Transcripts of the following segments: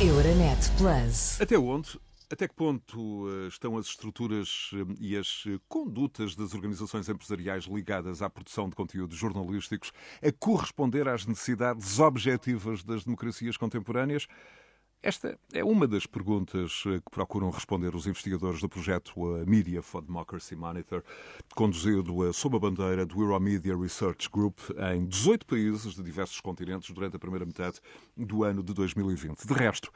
Euronet Plus. Até onde? Até que ponto eh, estão as estruturas eh, e as eh, condutas das organizações empresariais ligadas à produção de conteúdos jornalísticos a corresponder às necessidades objetivas das democracias contemporâneas? Esta é uma das perguntas que procuram responder os investigadores do projeto Media for Democracy Monitor, conduzido sob a bandeira do Euromedia Research Group em 18 países de diversos continentes durante a primeira metade do ano de 2020. De resto,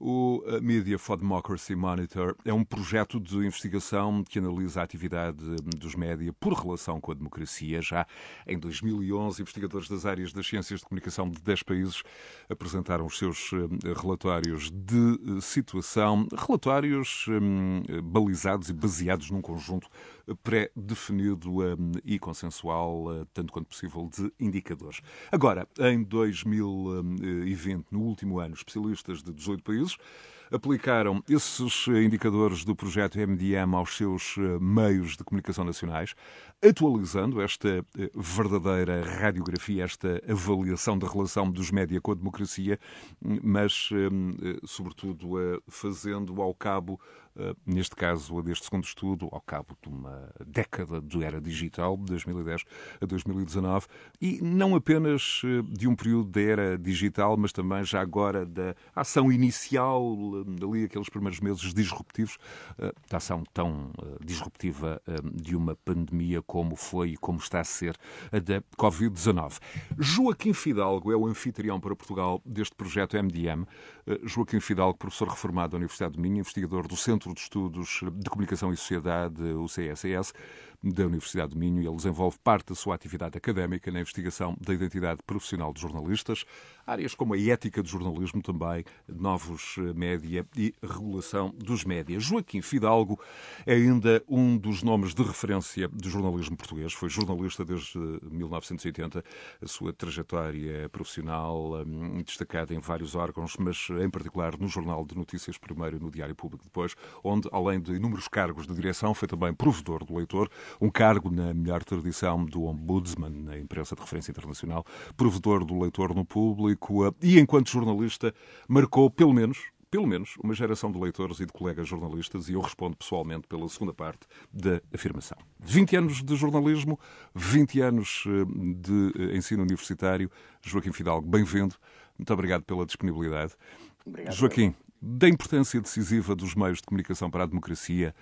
o Media for Democracy Monitor é um projeto de investigação que analisa a atividade dos média por relação com a democracia. Já em 2011, investigadores das áreas das ciências de comunicação de 10 países apresentaram os seus eh, relatórios de eh, situação, relatórios balizados e baseados num conjunto pré-definido e consensual, tanto quanto possível, de indicadores. Agora, em 2020, no último ano, especialistas de 18 países aplicaram esses indicadores do projeto MDM aos seus eh, meios de comunicação nacionais, atualizando esta eh, verdadeira radiografia, esta avaliação da relação dos média com a democracia, mas, eh, sobretudo, fazendo ao cabo eh, neste caso, deste segundo estudo, ao cabo de uma década de era digital, de 2010 a 2019, e não apenas eh, de um período da era digital, mas também já agora da ação inicial, eh, ali aqueles primeiros meses disruptivos, da ação tão disruptiva de uma pandemia como foi e como está a ser a da Covid-19. Joaquim Fidalgo é o anfitrião para Portugal deste projeto MDM. Joaquim Fidalgo, professor reformado da Universidade de Minho, investigador do Centro Centro de Estudos de Comunicação e Sociedade, o CSS, da Universidade de Minho. Ele desenvolve parte da sua atividade académica na investigação da identidade profissional de jornalistas, áreas como a ética do jornalismo também, novos eh, média e regulação dos médias. Joaquim Fidalgo é ainda um dos nomes de referência do jornalismo português. Foi jornalista desde 1980. A sua trajetória profissional hum, destacada em vários órgãos, mas em particular no Jornal de Notícias primeiro e no Diário Público depois, onde, além de inúmeros cargos de direção, foi também provedor do leitor, um cargo na melhor tradição do ombudsman na imprensa de referência internacional, provedor do leitor no público eh, e, enquanto jornalista, marcou pelo menos pelo menos uma geração de leitores e de colegas jornalistas, e eu respondo pessoalmente pela segunda parte da afirmação. 20 anos de jornalismo, 20 anos eh, de eh, ensino universitário. Joaquim Fidalgo, bem-vindo. Muito obrigado pela disponibilidade. Obrigado. Joaquim, da importância decisiva dos meios de comunicação para a democracia,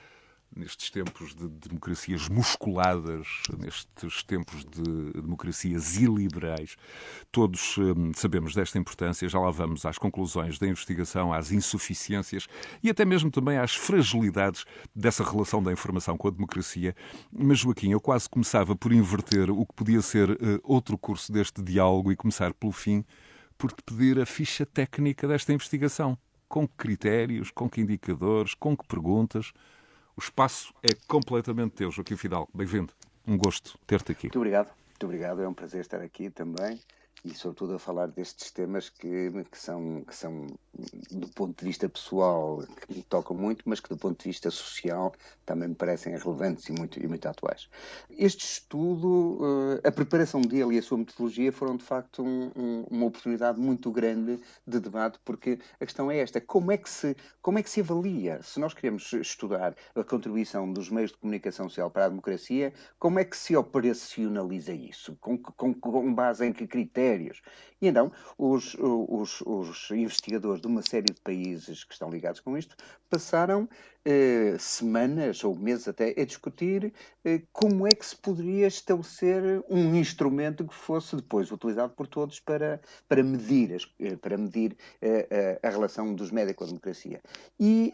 nestes tempos de democracias musculadas, nestes tempos de democracias iliberais. Todos hum, sabemos desta importância, já lá vamos às conclusões da investigação, às insuficiências e até mesmo também às fragilidades dessa relação da informação com a democracia. Mas, Joaquim, eu quase começava por inverter o que podia ser uh, outro curso deste diálogo e começar pelo fim, por te pedir a ficha técnica desta investigação. Com que critérios, com que indicadores, com que perguntas. O espaço é completamente teu, Joaquim Fidalgo. Bem-vindo. Um gosto ter-te aqui. Muito obrigado. Muito obrigado. É um prazer estar aqui também e sobretudo a falar destes temas que, que, são, que são, do ponto de vista pessoal, que me tocam muito, mas que do ponto de vista social também me parecem relevantes e muito, e muito atuais. Este estudo, eh, a preparação dele e a sua metodologia foram de facto um, um, uma oportunidade muito grande de debate, porque a questão é esta, como é, que se, como é que se avalia, se nós queremos estudar a contribuição dos meios de comunicação social para a democracia, como é que se operacionaliza isso? Com, com, com base em que critérios? E então, os, os, os, investigadores de uma série de países que estão ligados com isto passaram eh, semanas ou meses até a discutir eh, como é que se poderia estabelecer um instrumento que fosse depois utilizado por todos para, para medir, as, eh, para medir eh, a relação dos médicos com a democracia. E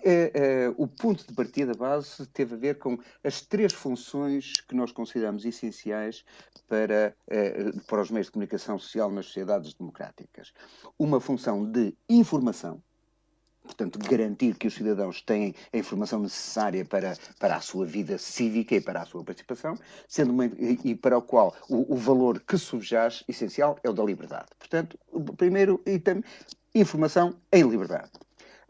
o ponto de partida base teve a ver com as três funções que nós consideramos essenciais para, para os meios de comunicação social nas sociedades democráticas. Uma função de informação, portanto, garantir que os cidadãos têm a informação necessária para, para a sua vida cívica e para a sua participação, sendo uma, e para o qual o, o valor que subjaz essencial é o da liberdade. Portanto, o primeiro item, informação em liberdade.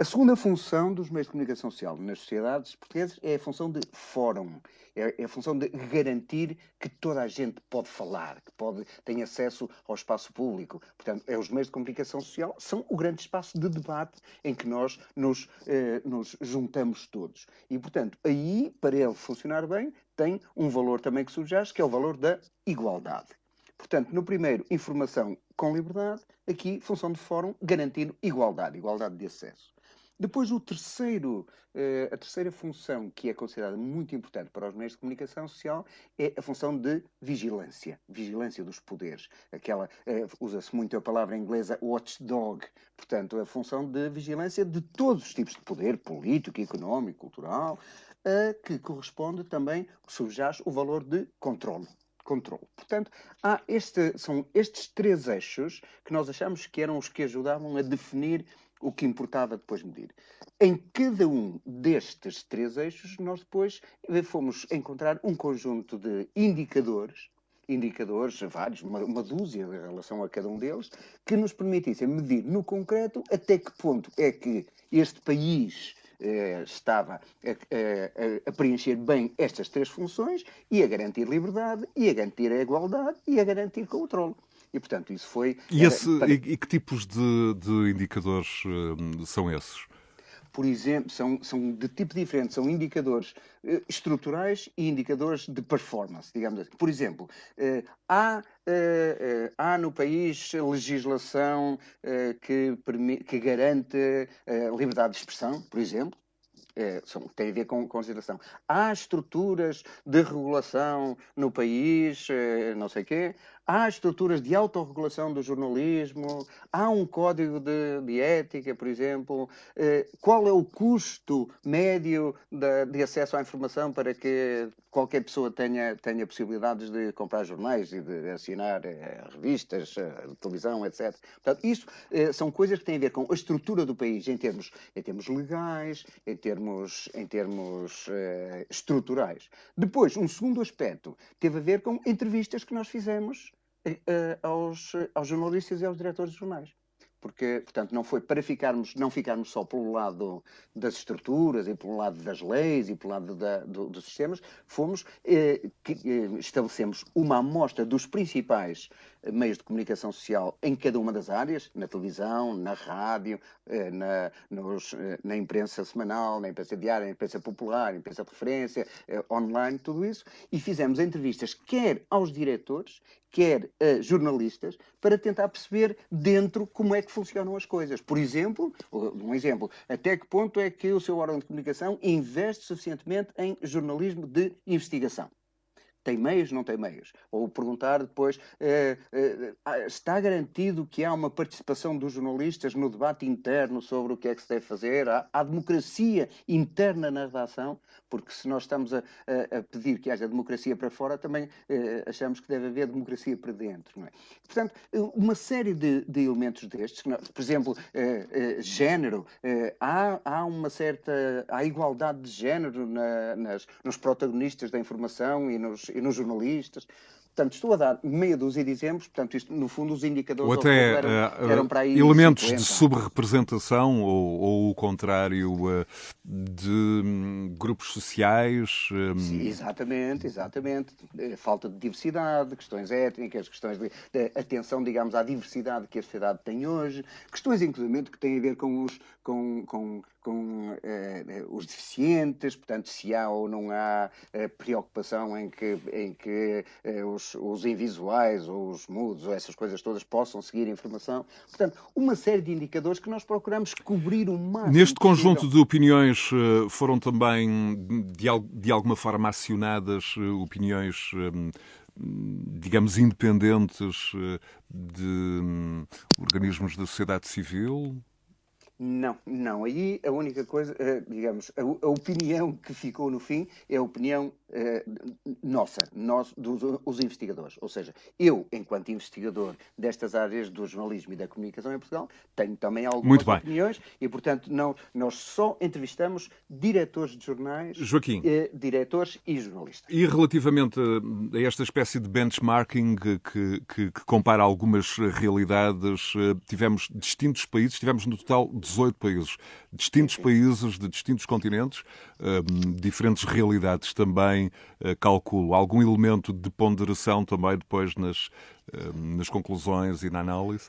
A segunda função dos meios de comunicação social nas sociedades portuguesas é a função de fórum, é, é a função de garantir que toda a gente pode falar, que pode, tem acesso ao espaço público. Portanto, é os meios de comunicação social são o grande espaço de debate em que nós nos, eh, nos juntamos todos. E, portanto, aí, para ele funcionar bem, tem um valor também que subjaz, que é o valor da igualdade. Portanto, no primeiro, informação com liberdade, aqui, função de fórum, garantindo igualdade, igualdade de acesso. Depois, o terceiro, eh, a terceira função que é considerada muito importante para os meios de comunicação social é a função de vigilância, vigilância dos poderes. Aquela, eh, usa-se muito a palavra inglesa watchdog, portanto, a função de vigilância de todos os tipos de poder, político, económico, cultural, que corresponde também, subjaz o valor de controle controle. Portanto, há este, são estes três eixos que nós achamos que eram os que ajudavam a definir o que importava depois medir. Em cada um destes três eixos, nós depois fomos encontrar um conjunto de indicadores, indicadores vários, uma, uma dúzia em relação a cada um deles, que nos permitissem medir no concreto até que ponto é que este país eh, estava a, a, a, preencher bem estas três funções e a garantir liberdade, e a garantir a igualdade e a garantir controle. E, portanto, isso foi. E, esse, para... e, que tipos de, de indicadores uh, são esses? por exemplo, são, são de tipo diferente, são indicadores uh, estruturais e indicadores de performance, digamos assim. Por exemplo, uh, há, uh, há no país legislação que, que garante a liberdade de expressão, por exemplo, é, são, tem a ver com consideração. Há estruturas de regulação no país, não sei o quê, há estruturas de autorregulação do jornalismo, há um código de, de ética, por exemplo. É, qual é o custo médio de, de, acesso à informação para que qualquer pessoa tenha, tenha possibilidades de comprar jornais e de assinar é, revistas, é, televisão, etc. Portanto, isso são coisas que têm a ver com a estrutura do país em termos, em termos legais, em termos em termos uh, estruturais. Depois, um segundo aspecto teve a ver com entrevistas que nós fizemos aos, aos jornalistas e aos diretores de jornais. Porque, portanto, não foi para ficarmos, não ficarmos só pelo lado das estruturas e pelo lado das leis e pelo lado da, do, dos sistemas, fomos, eh, que, eh, estabelecemos uma amostra dos principais meios de comunicação social em cada uma das áreas, na televisão, na rádio, eh, na, nos, eh, na imprensa semanal, na imprensa diária, na imprensa popular, na imprensa de referência, eh, online, tudo isso, e fizemos entrevistas quer aos diretores, quer a jornalistas, para tentar perceber dentro como é que funcionam as coisas. Por exemplo, um exemplo, até que ponto é que o seu órgão de comunicação investe suficientemente em jornalismo de investigação? Tem meios, não tem meios. Ou perguntar depois, eh, eh, ah, está garantido que há uma participação dos jornalistas no debate interno sobre o que é que se deve fazer? Há, há democracia interna na redação? Porque se nós estamos a, a, a, pedir que haja democracia para fora, também eh, achamos que deve haver democracia para dentro. Não é? Portanto, uma série de, de elementos destes, por exemplo, género, há, há uma certa há igualdade de género na, nas, nos protagonistas da informação e nos e nos jornalistas. Portanto, estou a dar meia dúzia de exemplos, portanto, isto, no fundo, os indicadores ou até eram, eram para aí elementos 50. de subrepresentação ou, ou o contrário uh, de um, grupos sociais. Um... Sim, exatamente, exatamente. Falta de diversidade, questões étnicas, questões de, de, atenção, digamos, à diversidade que a sociedade tem hoje, questões, inclusive, que têm a ver com os, com, com com eh, eh, os deficientes, portanto, se há ou não há eh, preocupação em que, em que eh, os, os invisuais ou os mudos ou essas coisas todas possam seguir informação. Portanto, uma série de indicadores que nós procuramos cobrir o máximo. Neste conjunto de opiniões eh, foram também, de, de alguma forma, acionadas eh, opiniões digamos, independentes de um, organismos da sociedade civil? Não, não. Aí a única coisa, eh, digamos, a, opinião que ficou no fim é a opinião eh, nossa, nós, dos os investigadores. Ou seja, eu, enquanto investigador destas áreas do jornalismo e da comunicação em Portugal, tenho também algumas opiniões e, portanto, não, nós só entrevistamos diretores de jornais, Joaquim. Eh, diretores e jornalistas. E relativamente a esta espécie de benchmarking que, que, que compara algumas realidades, tivemos distintos países, tivemos no total 18 países, distintos países de distintos continentes, um, diferentes realidades também, uh, calculo. Algum elemento de ponderação também depois nas, uh, nas conclusões e na análise?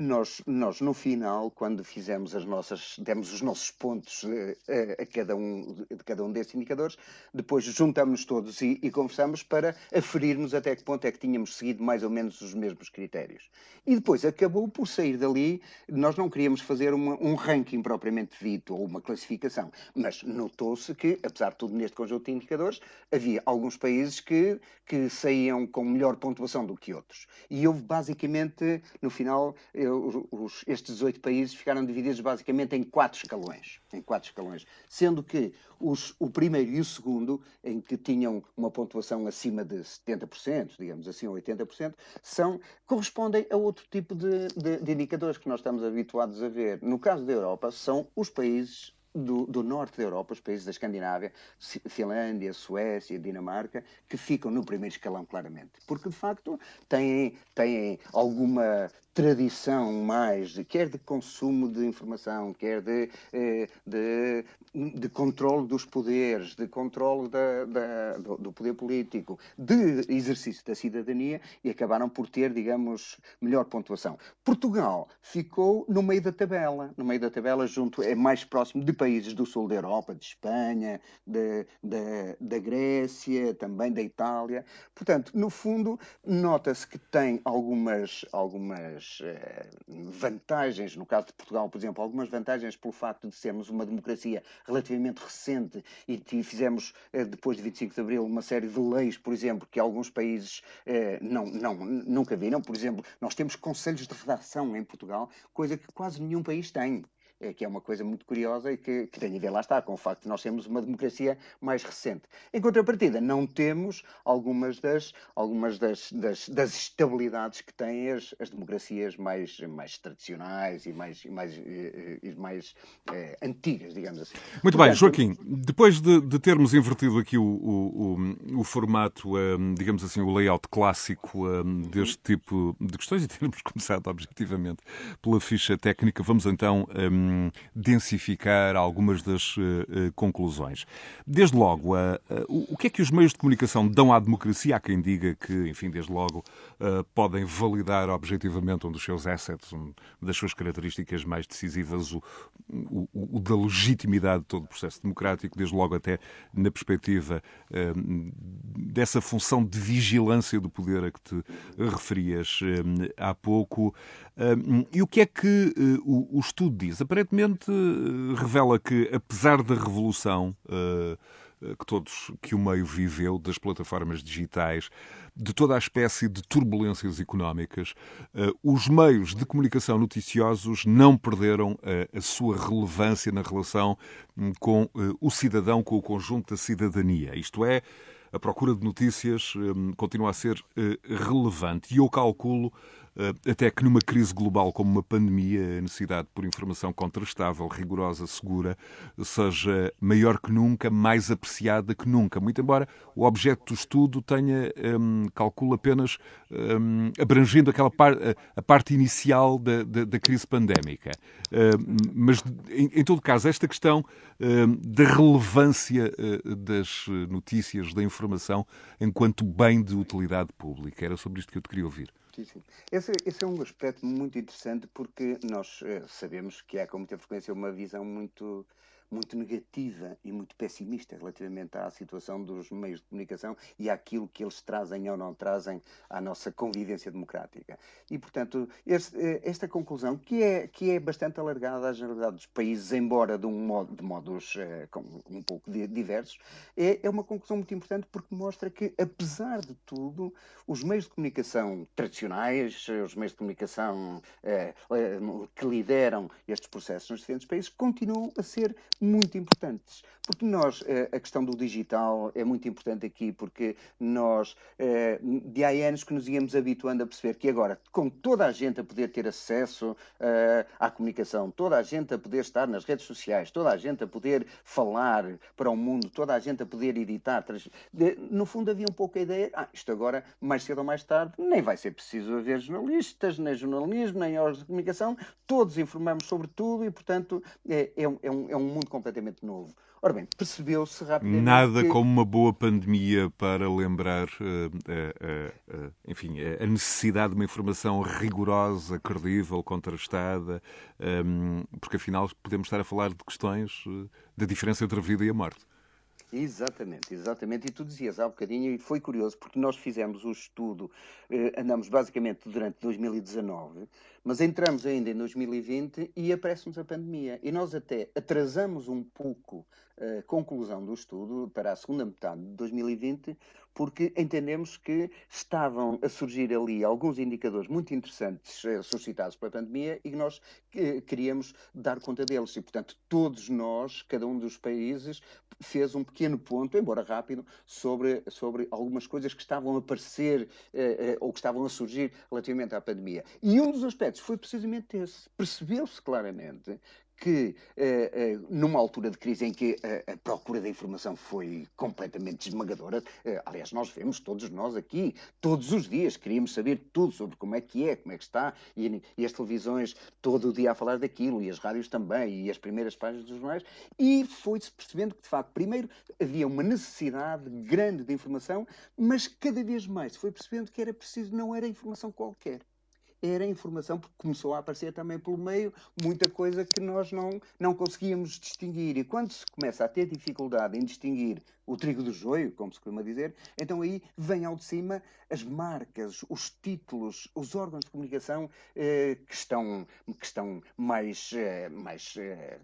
Nós, nós, no final, quando fizemos as nossas, demos os nossos pontos a, eh, eh, a cada um de cada um desses indicadores, depois juntamos todos e, e conversamos para aferirmos até que ponto é que tínhamos seguido mais ou menos os mesmos critérios. E depois acabou por sair dali, nós não queríamos fazer uma, um ranking propriamente dito ou uma classificação, mas notou-se que, apesar de tudo neste conjunto de indicadores, havia alguns países que, que saíam com melhor pontuação do que outros. E houve basicamente, no final, os, estes 18 países ficaram divididos basicamente em quatro escalões, em quatro escalões, sendo que os, o primeiro e o segundo, em que tinham uma pontuação acima de 70%, digamos assim, ou 80%, são, correspondem a outro tipo de, de, de indicadores que nós estamos habituados a ver. No caso da Europa, são os países do, do, norte da Europa, os países da Escandinávia, Finlândia, Suécia, Dinamarca, que ficam no primeiro escalão claramente. Porque, de facto, têm, têm alguma tradição mais, quer de consumo de informação, quer de, eh, de, de controle dos poderes, de controle da, da, do, do, poder político, de exercício da cidadania e acabaram por ter, digamos, melhor pontuação. Portugal ficou no meio da tabela, no meio da tabela junto, é mais próximo de países do sul da Europa, de Espanha, de, de, da Grécia, também da Itália. Portanto, no fundo, nota-se que tem algumas, algumas eh, vantagens, no caso de Portugal, por exemplo, algumas vantagens pelo facto de sermos uma democracia relativamente recente e fizemos, eh, depois de 25 de Abril, uma série de leis, por exemplo, que alguns países eh, não, não, nunca viram. Por exemplo, nós temos conselhos de redação em Portugal, coisa que quase nenhum país tem. É, que é uma coisa muito curiosa e que, que tem a ver, lá está, com o facto de nós sermos uma democracia mais recente. Em contrapartida, não temos algumas das, algumas das, das, das estabilidades que têm as, as democracias mais, mais tradicionais e mais, e mais, e, e mais eh, antigas, digamos assim. Muito Portanto, bem, Joaquim, depois de, de, termos invertido aqui o, o, o, o formato, um, digamos assim, o layout clássico um, deste tipo de questões e termos começado objetivamente pela ficha técnica, vamos então. Um, densificar algumas das uh, conclusões. Desde logo, uh, o que é que os meios de comunicação dão à democracia? Há quem diga que, enfim, desde logo, podem validar objetivamente um dos seus assets, uma das suas características mais decisivas, o, o, o, da legitimidade de todo o processo democrático, desde logo até na perspectiva dessa função de vigilância do poder a que te referias há pouco. E o que é que o, o estudo diz? aparentemente eh, revela que, apesar da revolução uh, que todos que o meio viveu das plataformas digitais, de toda a espécie de turbulências económicas, os meios de comunicação noticiosos não perderam a sua relevância na relação um, com o cidadão, com o conjunto da cidadania. Isto é, a procura de notícias um, continua a ser relevante. E eu calculo eh, até que numa crise global como uma pandemia, a necessidade por informação contrastável, rigorosa, segura, seja maior que nunca, mais apreciada que nunca. Muito embora o objeto do estudo tenha, um, calculo apenas um, abrangendo aquela par, a parte inicial da, da, da crise pandémica. Um, mas, em, em, todo caso, esta questão hum, da relevância das notícias, da informação, enquanto bem de utilidade pública, era sobre isto que eu te queria ouvir. Esse, esse, é um aspecto muito interessante porque nós eh, sabemos que há com muita frequência uma visão muito muito negativa e muito pessimista relativamente à situação dos meios de comunicação e àquilo que eles trazem ou não trazem à nossa convivência democrática. E, portanto, eh, esta conclusão, que é, que é bastante alargada à generalidade dos países, embora de, um modo, de modos é, um pouco diversos, é, é uma conclusão muito importante porque mostra que, apesar de tudo, os meios de comunicação tradicionais, os meios de comunicação é, que lideram estes processos nos diferentes países, continuam a ser muito importantes. Porque nós, eh, a questão do digital é muito importante aqui, porque nós, eh, de há anos que nos íamos habituando a perceber que agora, com toda a gente a poder ter acesso eh, à comunicação, toda a gente a poder estar nas redes sociais, toda a gente a poder falar para o mundo, toda a gente a poder editar, no fundo havia um pouco a ideia, ah, isto agora, mais cedo ou mais tarde, nem vai ser preciso haver jornalistas, nem jornalismo, nem órgãos de comunicação, todos informamos sobre tudo e, portanto, é, é, um, é um, é um mundo completamente novo. Ora bem, percebeu-se rapidamente. Nada que... como uma boa pandemia para lembrar, uh, uh, uh, enfim, a necessidade de uma informação rigorosa, credível, contrastada, um, porque afinal podemos estar a falar de questões da diferença entre a vida e a morte. Exatamente, exatamente. E tu dizias há bocadinho, e foi curioso, porque nós fizemos o estudo, eh, andamos basicamente durante 2019, mas entramos ainda em 2020 e aparece-nos a pandemia. E nós até atrasamos um pouco a conclusão do estudo para a segunda metade de 2020, porque entendemos que estavam a surgir ali alguns indicadores muito interessantes eh, suscitados pela pandemia e que nós eh, queríamos dar conta deles. E, portanto, todos nós, cada um dos países, fez um pequeno ponto, embora rápido, sobre, sobre algumas coisas que estavam a aparecer eh, ou que estavam a surgir relativamente à pandemia. E um dos aspectos foi precisamente esse. Percebeu-se claramente que, eh, eh, numa altura de crise em que a, a, procura da informação foi completamente esmagadora, eh, aliás, nós vemos, todos nós aqui, todos os dias, queríamos saber tudo sobre como é que é, como é que está, e, e as televisões todo o dia a falar daquilo, e as rádios também, e as primeiras páginas dos jornais, e foi-se percebendo que, de facto, primeiro havia uma necessidade grande de informação, mas cada vez mais se foi percebendo que era preciso, não era informação qualquer era informação, porque começou a aparecer também pelo meio muita coisa que nós não, não conseguíamos distinguir. E quando se começa a ter dificuldade em distinguir o trigo do joio, como se costuma dizer, então aí vem ao de cima as marcas, os títulos, os órgãos de comunicação eh, que, estão, que estão mais, eh, mais, eh,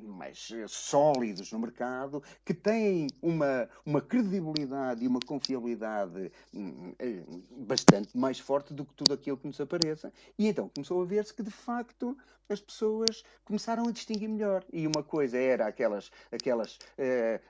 mais sólidos no mercado, que têm uma, uma credibilidade e uma confiabilidade hum, eh, bastante mais forte do que tudo aquilo que nos apareça. E então começou a ver-se que, de facto, as pessoas começaram a distinguir melhor. E uma coisa era aquelas, aquelas eh,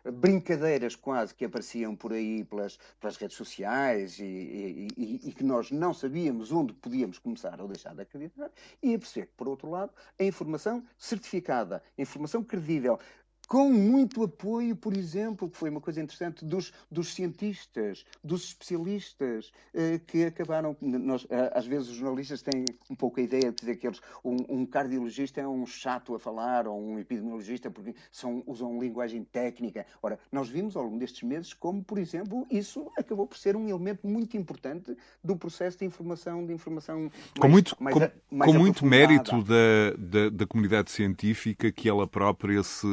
brincadeiras quase que apareciam por aí pelas, pelas redes sociais e, e, e, e, que nós não sabíamos onde podíamos começar ou deixar de acreditar, e a perceber que, por outro lado, a informação certificada, a informação credível, com muito apoio, por exemplo, que foi uma coisa interessante, dos, dos cientistas, dos especialistas, eh, que acabaram. Nós, às vezes os jornalistas têm um pouco a ideia de dizer que eles, um, um, cardiologista é um chato a falar, ou um epidemiologista, porque são, usam linguagem técnica. Ora, nós vimos ao longo destes meses como, por exemplo, isso acabou por ser um elemento muito importante do processo de informação, de informação mais, com muito, mais, com, mais com muito mérito da, da, da comunidade científica que ela própria se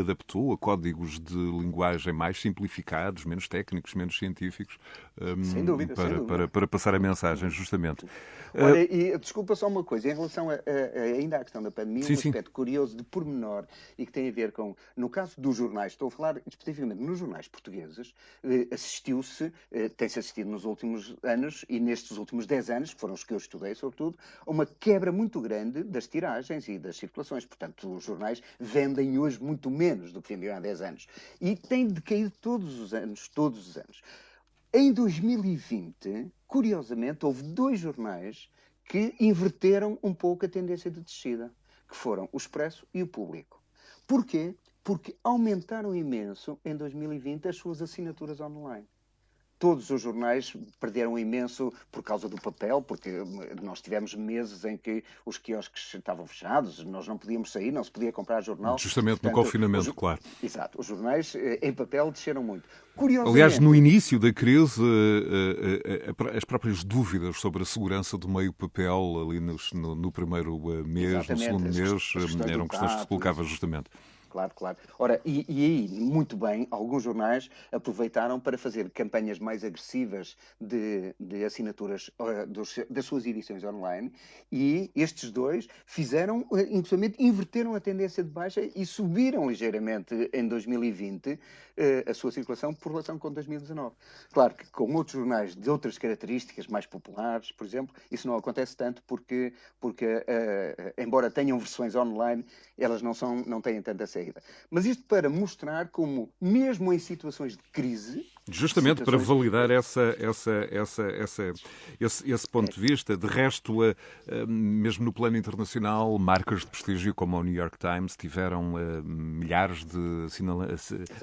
adaptou a códigos de linguagem mais simplificados, menos técnicos, menos científicos, um, sem dúvida, para, sem dúvida. Para, para, passar a mensagem, justamente. Olha, uh, e desculpa só uma coisa, em relação a, a, a, ainda à questão da pandemia, sim, um aspecto sim. curioso de pormenor e que tem a ver com, no caso dos jornais, estou a falar especificamente nos jornais portugueses, eh, assistiu-se, eh, tem-se assistido nos últimos anos e nestes últimos 10 anos, que foram os que eu estudei, sobretudo, a uma quebra muito grande das tiragens e das circulações. Portanto, os jornais vendem hoje muito menos do que vendiam há 10 anos. E tem decaído todos os anos, todos os anos. Em 2020, curiosamente, houve dois jornais que inverteram um pouco a tendência de descida, que foram o Expresso e o Público. Porquê? Porque aumentaram imenso em 2020 as suas assinaturas online todos os jornais perderam imenso por causa do papel, porque nós tivemos meses em que os quiosques estavam fechados, nós não podíamos sair, não se podia comprar jornal. Justamente Portanto, no confinamento, os, claro. Exato, os jornais eh, em papel desceram muito. Aliás, no início da crise, eh, eh, as próprias dúvidas sobre a segurança do meio papel ali no, no primeiro mês, no segundo mês, eram questões que se colocavam justamente claro, claro. Ora, e, e, aí, muito bem, alguns jornais aproveitaram para fazer campanhas mais agressivas de, de assinaturas uh, dos, das suas edições online e estes dois fizeram, uh, inclusive, inverteram a tendência de baixa e subiram ligeiramente em 2020 uh, a sua circulação por relação com 2019. Claro que com outros jornais de outras características, mais populares, por exemplo, isso não acontece tanto porque, porque embora tenham versões online, elas não, são, não têm tanta saída. Mas isto para mostrar como, mesmo em situações de crise, Justamente para validar essa, essa, essa, essa, esse, esse ponto de vista. De resto, eh, eh, mesmo no plano internacional, marcas de prestígio como o New York Times tiveram eh, milhares de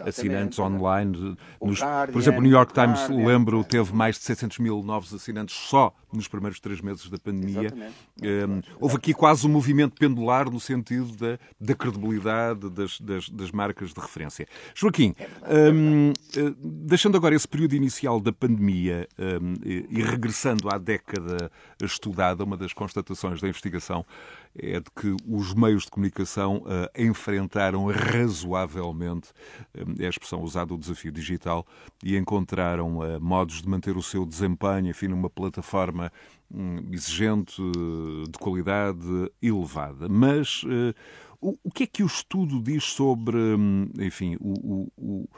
assinantes online. Nos, Guardian, por exemplo, o New York Times, Guardian, lembro, teve mais de 600 mil novos assinantes só nos primeiros três meses da pandemia. houve aqui quase um movimento pendular no sentido da, da credibilidade das, das, das marcas de referência. Joaquim, é um, deixando Agora esse período inicial da pandemia um, e, regressando à década estudada, uma das constatações da investigação é de que os meios de comunicação uh, enfrentaram razoavelmente, um, é a expressão usada, o desafio digital e encontraram modos de manter o seu desempenho, enfim, numa plataforma exigente, de qualidade elevada. Mas o, que é que o estudo diz sobre, hum, enfim, o, o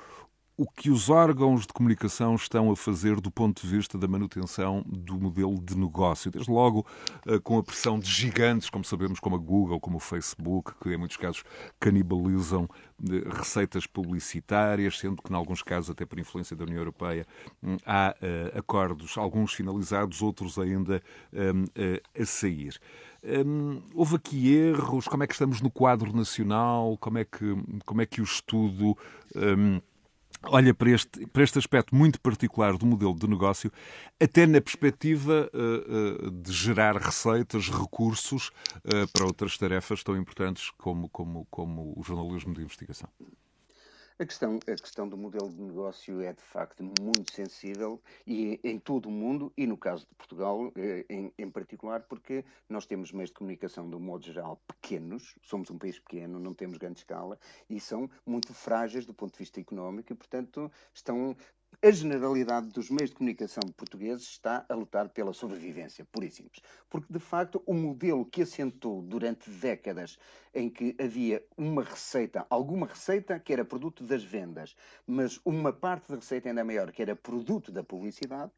o que os órgãos de comunicação estão a fazer do ponto de vista da manutenção do modelo de negócio. Desde logo eh, com a pressão de gigantes, como sabemos, como a Google, como o Facebook, que em muitos casos canibalizam eh, receitas publicitárias, sendo que, em alguns casos, até por influência da União Europeia, hum, há uh, acordos, alguns finalizados, outros ainda um, uh, a sair. Um, houve aqui erros? Como é que estamos no quadro nacional? Como é que, como é que o estudo. Olha para este, para este aspecto muito particular do modelo de negócio, até na perspectiva uh, uh, de gerar receitas, recursos uh, para outras tarefas tão importantes como, como, como o jornalismo de investigação. A questão, a questão do modelo de negócio é de facto muito sensível e em todo o mundo e no caso de Portugal eh, em, em particular porque nós temos meios de comunicação de um modo geral pequenos, somos um país pequeno, não temos grande escala e são muito frágeis do ponto de vista económico e portanto estão a generalidade dos meios de comunicação portugueses está a lutar pela sobrevivência, pura e simples. Porque, de facto, o modelo que assentou durante décadas em que havia uma receita, alguma receita que era produto das vendas, mas uma parte da receita ainda maior que era produto da publicidade,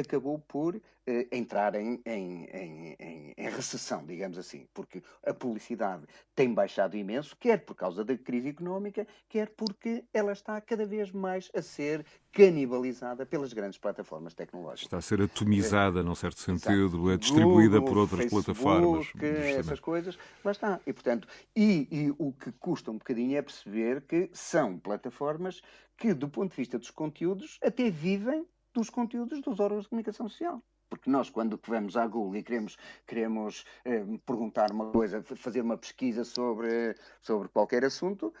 acabou por eh, entrar em, em, em, em, recessão, digamos assim, porque a publicidade tem baixado imenso, quer por causa da crise económica, quer porque ela está cada vez mais a ser canibalizada pelas grandes plataformas tecnológicas. Está a ser atomizada, é, num certo sentido, é distribuída Google, por outras Facebook, plataformas. Essas coisas, lá está. E, portanto, e, e o que custa um bocadinho é perceber que são plataformas que, do ponto de vista dos conteúdos, até vivem dos conteúdos dos órgãos de comunicação social. Porque nós, quando vamos à Google e queremos, queremos eh, perguntar uma coisa, fazer uma pesquisa sobre, sobre qualquer assunto,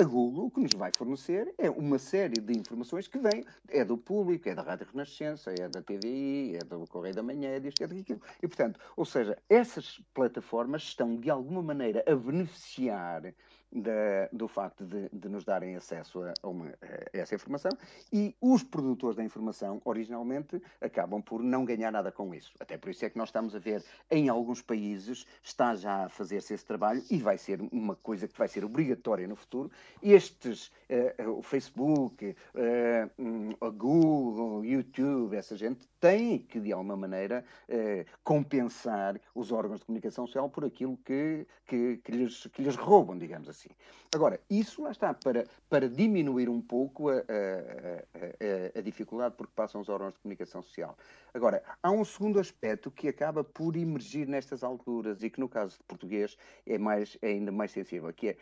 a Google o que nos vai fornecer é uma série de informações que vêm, é do público, é da Rádio Renascença, é da TVI, é do Correio da Manhã, é disto, é daquilo. E, portanto, ou seja, essas plataformas estão, de alguma maneira, a beneficiar da, do facto de, de, nos darem acesso a, uma, a, essa informação e os produtores da informação, originalmente, acabam por não ganhar nada com isso. Até por isso é que nós estamos a ver, em alguns países, está já a fazer-se esse trabalho e vai ser uma coisa que vai ser obrigatória no futuro. Estes, uh, o Facebook, uh, a Google, o YouTube, essa gente, tem que, de alguma maneira, uh, compensar os órgãos de comunicação social por aquilo que, que, que, lhes, que lhes roubam, digamos assim assim. Agora, isso lá está, para, para diminuir um pouco a, a, a, a dificuldade porque passam os órgãos de comunicação social. Agora, há um segundo aspecto que acaba por emergir nestas alturas e que, no caso de português, é, mais, é ainda mais sensível, que é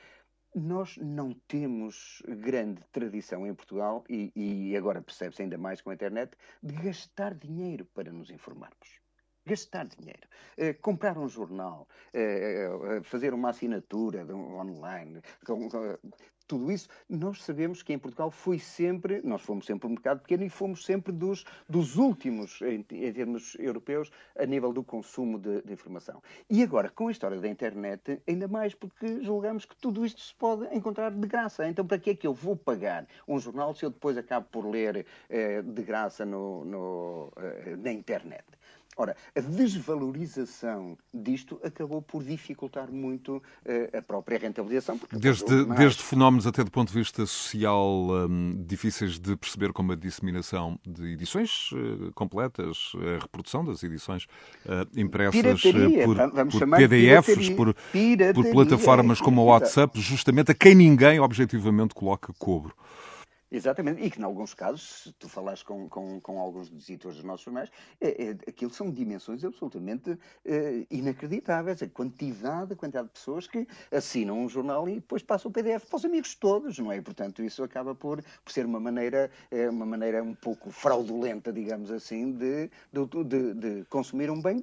nós não temos grande tradição em Portugal, e, e agora percebe-se ainda mais com a internet, de gastar dinheiro para nos informarmos gastar dinheiro, uh, comprar um jornal, uh, fazer uma assinatura um, online, com, tudo isso, nós sabemos que em Portugal foi sempre, nós fomos sempre um mercado pequeno e fomos sempre dos, dos últimos em, em termos europeus a nível do consumo de, de, informação. E agora, com a história da internet, ainda mais porque julgamos que tudo isto se pode encontrar de graça. Então, para que é que eu vou pagar um jornal se eu depois acabo por ler eh, de graça no, no, eh, na internet? Ora, a desvalorização disto acabou por dificultar muito uh, a própria rentabilização. Desde, mais... desde fenómenos até do ponto de vista social um, difíceis de perceber como a disseminação de edições uh, completas, a reprodução das edições uh, impressas por, por PDFs, por, por, plataformas como o WhatsApp, justamente a quem ninguém objetivamente coloca cobro. Exatamente, e que em alguns casos, se tu falares com, com, com alguns dos editores dos nossos jornais, é, é, aquilo são dimensões absolutamente é, inacreditáveis. A quantidade, a quantidade de pessoas que assinam um jornal e depois passam o PDF para os amigos todos, não é? E, portanto, isso acaba por, por ser uma maneira, é, uma maneira um pouco fraudulenta, digamos assim, de, de, de, de consumir um bem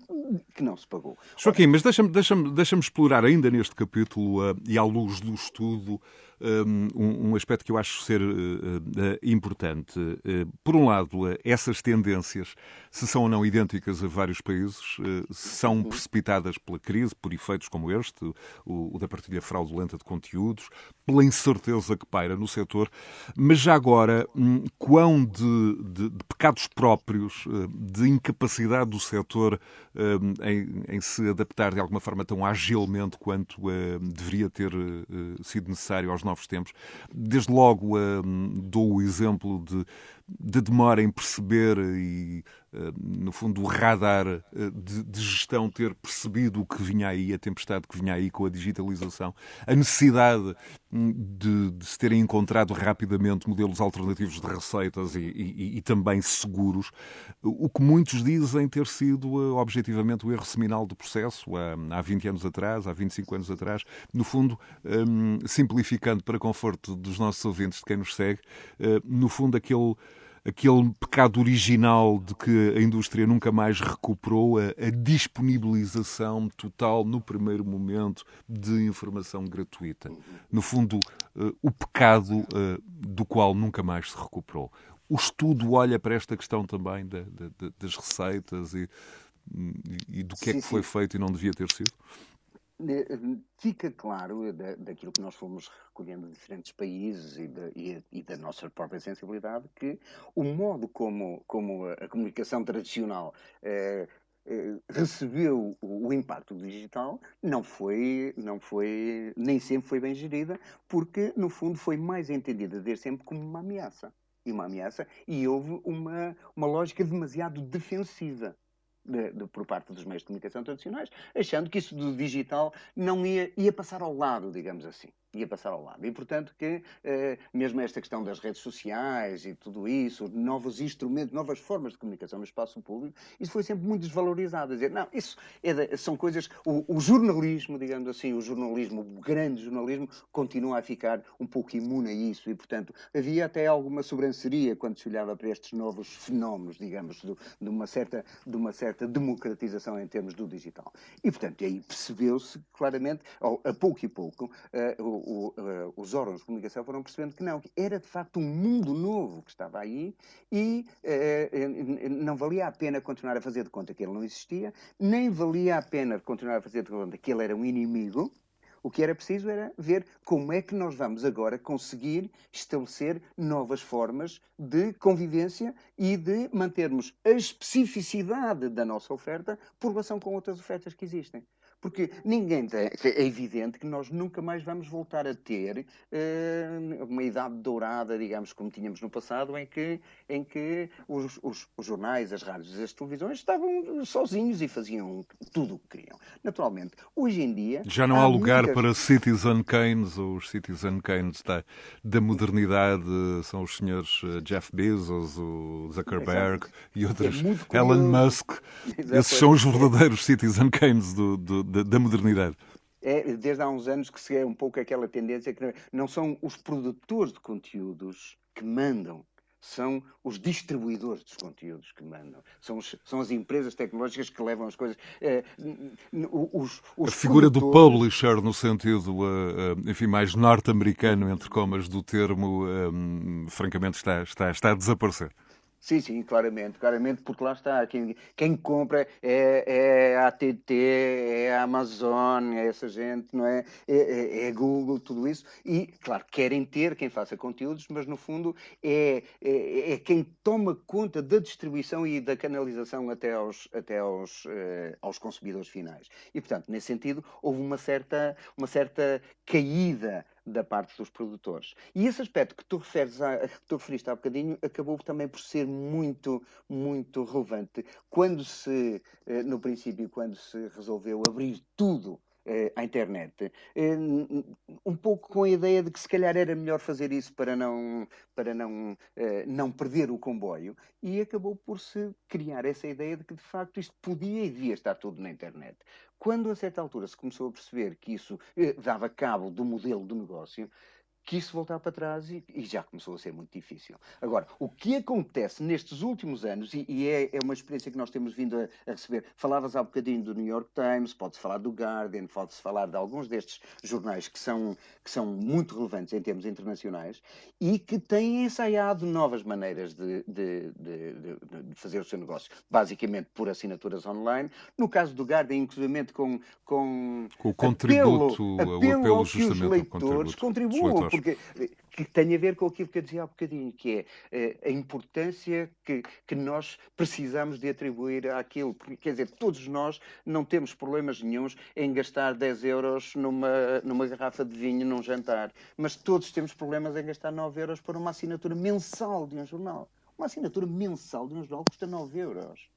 que não se pagou. Joaquim, mas deixa-me deixa deixa explorar ainda neste capítulo uh, e à luz do estudo um, um aspecto que eu acho ser uh, importante. Uh, por um lado, essas tendências, se são ou não idênticas a vários países, se são precipitadas pela crise, por efeitos como este, o, o da partilha fraudulenta de conteúdos, pela incerteza que paira no setor, mas já agora, um, quão de, de, de, pecados próprios, de incapacidade do setor em, em, se adaptar de alguma forma tão agilmente quanto deveria ter sido necessário aos novos tempos. Desde logo um, dou o exemplo de de demora em perceber e, eh, no fundo, o radar eh, de, gestão ter percebido o que vinha aí, a tempestade que vinha aí com a digitalização, a necessidade hum, de, de se terem encontrado rapidamente modelos alternativos de receitas e, e, e, também seguros, o que muitos dizem ter sido eh, objetivamente o erro seminal do processo há, há 20 anos atrás, há 25 anos atrás, no fundo, um, simplificando para conforto dos nossos ouvintes, de quem nos segue, no fundo, aquele aquele pecado original de que a indústria nunca mais recuperou, a, a disponibilização total no primeiro momento de informação gratuita. No fundo, uh, o pecado uh, do qual nunca mais se recuperou. O estudo olha para esta questão também da, da, das receitas e, e do que é sim, é que foi sim. feito e não devia ter sido? Fica claro da, daquilo que nós fomos recolhendo de diferentes países e, de, e, e, da nossa própria sensibilidade que o modo como, como a comunicação tradicional eh, eh, recebeu o, o, impacto digital não foi não foi nem sempre foi bem gerida porque no fundo foi mais entendida desde sempre como uma ameaça. E uma ameaça e houve uma uma lógica demasiado defensiva de, de, por parte dos meios de comunicação tradicionais, achando que isso do digital não ia, ia passar ao lado, digamos assim ia passar ao lado. E, portanto, que eh, mesmo esta questão das redes sociais e tudo isso, novos instrumentos, novas formas de comunicação no espaço público, isso foi sempre muito desvalorizado. A dizer, não, isso é de, são coisas. O, o, jornalismo, digamos assim, o jornalismo, o grande jornalismo, continua a ficar um pouco imune a isso. E, portanto, havia até alguma sobranceria quando se olhava para estes novos fenómenos, digamos, de, de uma, certa, de uma certa democratização em termos do digital. E, portanto, aí percebeu-se claramente, a pouco e pouco, uh, o, uh, os órgãos de comunicação foram percebendo que não, que era de facto um mundo novo que estava aí e uh, não valia a pena continuar a fazer de conta que ele não existia, nem valia a pena continuar a fazer de conta que ele era um inimigo. O que era preciso era ver como é que nós vamos agora conseguir estabelecer novas formas de convivência e de mantermos a especificidade da nossa oferta por relação com outras ofertas que existem. Porque ninguém tem, é evidente que nós nunca mais vamos voltar a ter uh, uma idade dourada, digamos, como tínhamos no passado, em que, em que os, os, os jornais, as rádios e as televisões estavam sozinhos e faziam tudo o que queriam. Naturalmente, hoje em dia. Já não há, há lugar muitas... para Citizen Keynes, ou os Citizen Keynes da, da modernidade, são os senhores eh, Jeff Bezos, o Zuckerberg Exato. e outros, é Elon Musk. Exato. Esses são os verdadeiros Citizen Keynes do, do da, da modernidade. É, desde há uns anos que se é um pouco aquela tendência que não são os produtores de conteúdos que mandam, são os distribuidores dos conteúdos que mandam. São, os, são as empresas tecnológicas que levam as coisas. É, os, os a figura produtores... do publisher, no sentido, uh, uh, enfim, mais norte-americano, entre comas, do termo, um, francamente, está, está, está a desaparecer. Sim, sim, claramente, claramente, porque lá está, quem, quem compra é, é a ATT, é a Amazon, é essa gente, não é? É, é, é Google, tudo isso. E, claro, querem ter quem faça conteúdos, mas no fundo é, é, é quem toma conta da distribuição e da canalização até aos, até aos, uh, aos consumidores finais. E, portanto, nesse sentido, houve uma certa, uma certa caída da parte dos produtores. E esse aspecto que tu, referes a, que tu referiste há bocadinho acabou também por ser muito, muito relevante. Quando se, eh, no princípio, quando se resolveu abrir tudo à internet, eh, um pouco com a ideia de que se calhar era melhor fazer isso para não, para não, não perder o comboio, e acabou por se criar essa ideia de que de facto isto podia e devia estar tudo na internet. Quando a certa altura se começou a perceber que isso dava cabo do modelo do negócio, quis voltar para trás e, e, já começou a ser muito difícil. Agora, o que acontece nestes últimos anos, e, e é, é, uma experiência que nós temos vindo a, a, receber, falavas há bocadinho do New York Times, pode-se falar do Guardian, pode-se falar de alguns destes jornais que são, que são muito relevantes em termos internacionais e que têm ensaiado novas maneiras de, de, de, de fazer o seu negócio, basicamente por assinaturas online. No caso do Guardian, inclusive com, com, com o contributo, apelo, apelo, o apelo justamente que os leitores contribuam porque que tem a ver com aquilo que eu dizia há bocadinho, que é uh, a importância que, que nós precisamos de atribuir àquilo. Porque, quer dizer, todos nós não temos problemas nenhums em gastar 10 euros numa, numa garrafa de vinho num jantar, mas todos temos problemas em gastar 9 euros para uma assinatura mensal de um jornal. Uma assinatura mensal de um jornal custa 9 euros.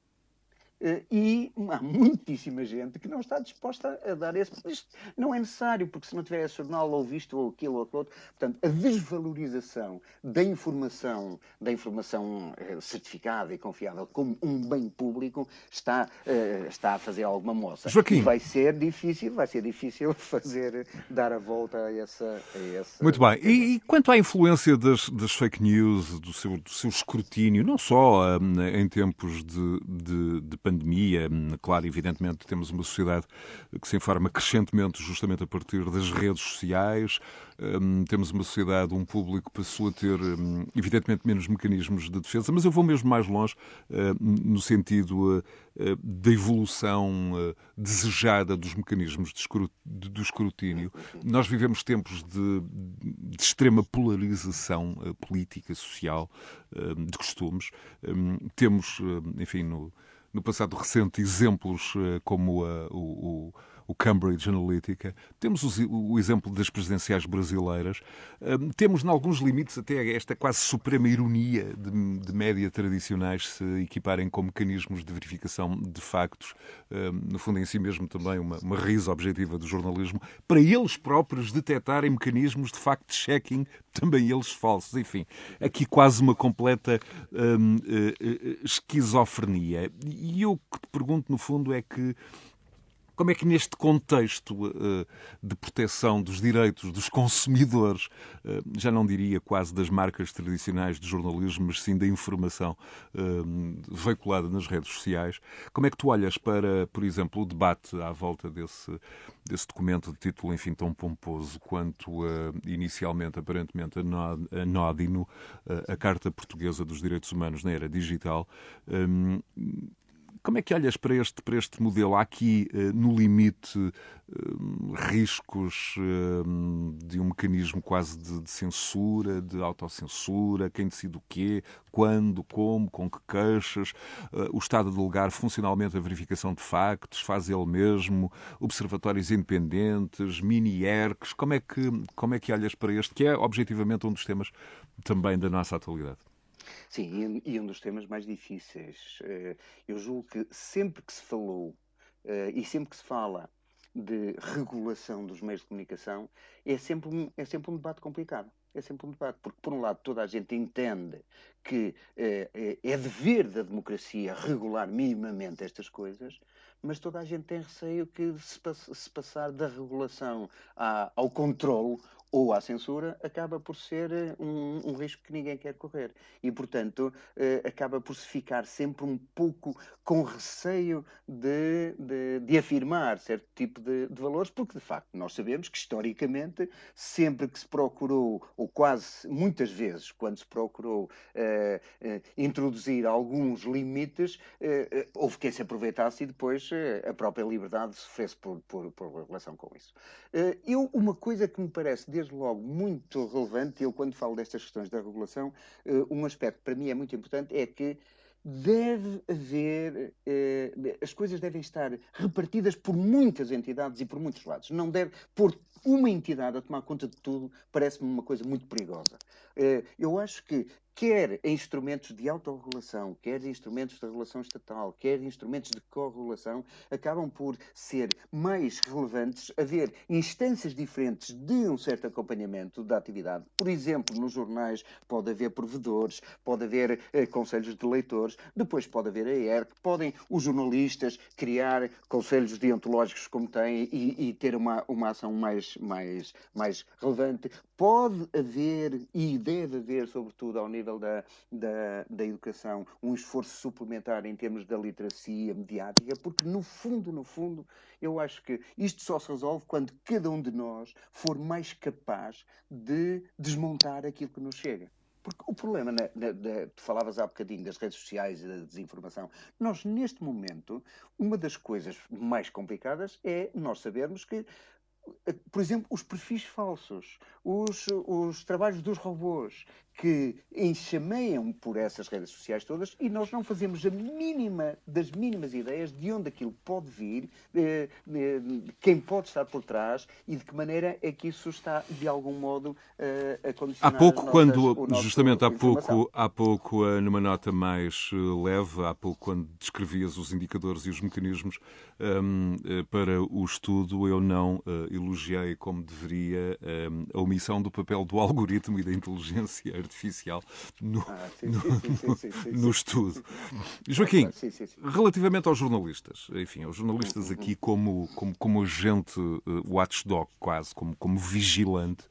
Eh, e há muitíssima gente que não está disposta a dar esse. Isto não é necessário, porque se não tiver esse jornal ou visto ou aquilo ou aquilo outro. Portanto, a desvalorização da informação, da informação eh, certificada e confiável como um bem público está, eh, está a fazer alguma moça. Joaquim. E vai ser difícil, vai ser difícil fazer, dar a volta a essa. A essa... Muito bem. E, e, quanto à influência das, das fake news, do seu, do seu escrutínio, não só um, em tempos de, de, de pandemia, pandemia. Claro, evidentemente, temos uma sociedade que se informa crescentemente justamente a partir das redes sociais. Um, temos uma sociedade, um público passou a ter, um, evidentemente, menos mecanismos de defesa, mas eu vou mesmo mais longe uh, no sentido uh, da evolução uh, desejada dos mecanismos do escrutínio. Nós vivemos tempos de, de extrema polarização política, social, de costumes. temos, enfim, no no passado recente exemplos eh, como uh, o, o, Cambridge Analytica, temos o, o exemplo das presidenciais brasileiras, uh, temos, em alguns limites, até esta quase suprema ironia de, de média tradicionais se equiparem com mecanismos de verificação de factos, uh, no fundo em si mesmo também uma, risa objetiva do jornalismo, para eles próprios detectarem mecanismos de fact-checking, também eles falsos. Enfim, aqui quase uma completa hum, esquizofrenia. E eu que te pergunto, no fundo, é que como é que neste contexto uh, de proteção dos direitos dos consumidores, uh, já não diria quase das marcas tradicionais de jornalismo, mas sim da informação uh, veiculada nas redes sociais, como é que tu olhas para, por exemplo, o debate à volta desse, desse documento de título, enfim, tão pomposo quanto inicialmente, aparentemente, anódino, a Carta Portuguesa dos Direitos Humanos na Era Digital, como é que olhas para este, para este modelo? Há aqui, eh, no limite, eh, riscos eh, de um mecanismo quase de, de censura, de autocensura, quem decide o quê, quando, como, com que queixas, o Estado a delegar funcionalmente a verificação de factos, faz ele mesmo, observatórios independentes, mini-ERCs, como é, que, como é que olhas para este, que é objetivamente um dos temas também da nossa atualidade? Sim, e um dos temas mais difíceis. Eh, eu julgo que sempre que se falou eh, e sempre que se fala de regulação dos meios de comunicação, é sempre um, é sempre um debate complicado. É sempre um debate, porque, por um lado, toda a gente entende que é, é dever da democracia regular minimamente estas coisas, mas toda a gente tem receio que se, passar da regulação ao controle, ou à censura, acaba por ser eh, um, um risco que ninguém quer correr. E, portanto, eh, acaba por se ficar sempre um pouco com receio de, de, de afirmar certo tipo de, de, valores, porque, de facto, nós sabemos que, historicamente, sempre que se procurou, ou quase muitas vezes, quando se procurou eh, introduzir alguns limites, houve quem se aproveitasse e depois a própria liberdade sofresse por, por, por relação com isso. eu, uma coisa que me parece desde logo muito relevante. Eu, quando falo destas questões da regulação, eh, um aspecto que para mim é muito importante é que deve haver, eh, as coisas devem estar repartidas por muitas entidades e por muitos lados. Não deve pôr uma entidade a tomar conta de tudo, parece-me uma coisa muito perigosa. Eh, eu acho que quer instrumentos de autorregulação, quer instrumentos de regulação estatal, quer instrumentos de corregulação, acabam por ser mais relevantes haver instâncias diferentes de um certo acompanhamento da atividade. Por exemplo, nos jornais pode haver provedores, pode haver eh, conselhos de leitores, depois pode haver a ERC, podem os jornalistas criar conselhos deontológicos como têm e, e ter uma, uma ação mais, mais, mais relevante. Pode haver e deve haver, sobretudo ao nível da, da, da educação um esforço suplementar em termos da literacia mediática, porque no fundo, no fundo, eu acho que isto só se resolve quando cada um de nós for mais capaz de desmontar aquilo que nos chega. Porque o problema, na, na, na, tu falavas há bocadinho das redes sociais e da desinformação. Nós, neste momento, uma das coisas mais complicadas é nós sabermos que por exemplo, os perfis falsos, os, os trabalhos dos robôs, que enxameiam por essas redes sociais todas e nós não fazemos a mínima das mínimas ideias de onde aquilo pode vir, de, de, de quem pode estar por trás e de que maneira é que isso está de algum modo uh, a condicionar Há pouco, quando, justamente há pouco, há pouco, uh, numa nota mais uh, leve, há pouco, quando descrevias os indicadores e os mecanismos um, ehm, para o estudo, eu não elogiei como deveria um, ehm, a omissão do papel do algoritmo e da inteligência artificial no, ah, sim, no, sim, sim, no estudo. Joaquim, relativamente aos jornalistas, enfim, aos jornalistas uhum. aqui como, como, como agente uh, watchdog, quase, como, como vigilante,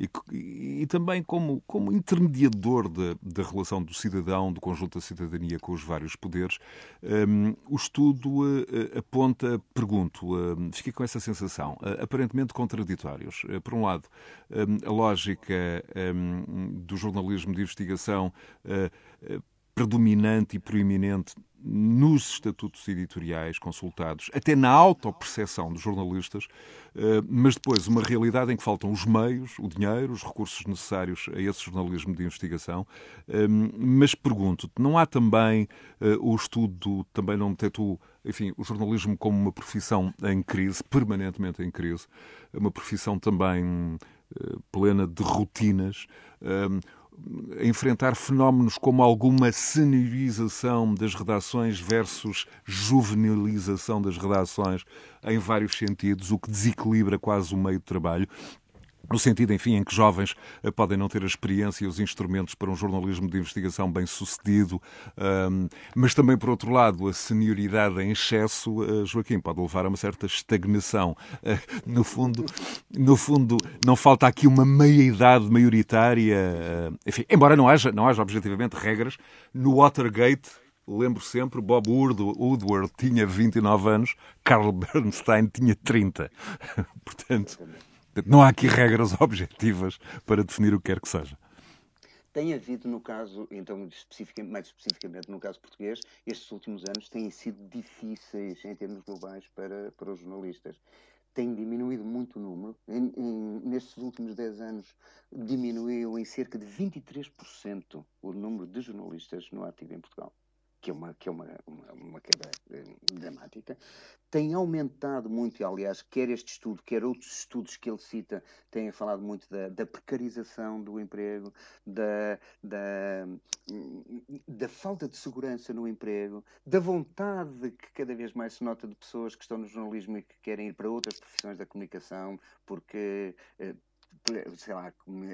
e, e também como, como intermediador da, da relação do cidadão, do conjunto da cidadania com os vários poderes, um, o estudo uh, aponta, pergunto, uh, fiquei com essa sensação, uh, aparentemente contraditórios. Por um lado, um, a lógica um, do jornalismo de investigação uh, predominante e proeminente nos estatutos editoriais consultados, até na autoperceção dos jornalistas, eh, mas depois uma realidade em que faltam os meios, o dinheiro, os recursos necessários a esse jornalismo de investigação. Ehm, mas pergunto-te, não há também eh, o estudo, também não detectou, enfim, o jornalismo como uma profissão em crise, permanentemente em crise, uma profissão também eh, plena de rotinas, ehm, enfrentar fenómenos como alguma seniorização das redações versus juvenilização das redações em vários sentidos, o que desequilibra quase o meio de trabalho no sentido, enfim, em que jovens eh, podem não ter a experiência e os instrumentos para um jornalismo de investigação bem sucedido, mas também, por outro lado, a senioridade em excesso, uh, Joaquim, pode levar a uma certa estagnação. Uh, no fundo, no fundo, não falta aqui uma meia-idade maioritária, enfim, embora não haja, não haja objetivamente regras, no Watergate lembro sempre, Bob Woodward tinha 29 anos, Carl Bernstein tinha 30. Portanto, não há aqui regras objetivas para definir o que quer que seja. Tem havido, no caso, então, especificamente, mais especificamente no caso português, estes últimos anos têm sido difíceis em termos globais para, para os jornalistas. Tem diminuído muito o número. Em, em, nestes últimos 10 anos, diminuiu em cerca de 23% o número de jornalistas no ativo em Portugal que é uma, que é uma, uma, uma queda eh, dramática, tem aumentado muito, e aliás, quer este estudo, quer outros estudos que ele cita, têm falado muito da, da precarização do emprego, da, da, da, falta de segurança no emprego, da vontade que cada vez mais se nota de pessoas que estão no jornalismo e que querem ir para outras profissões da comunicação, porque eh, sei lá,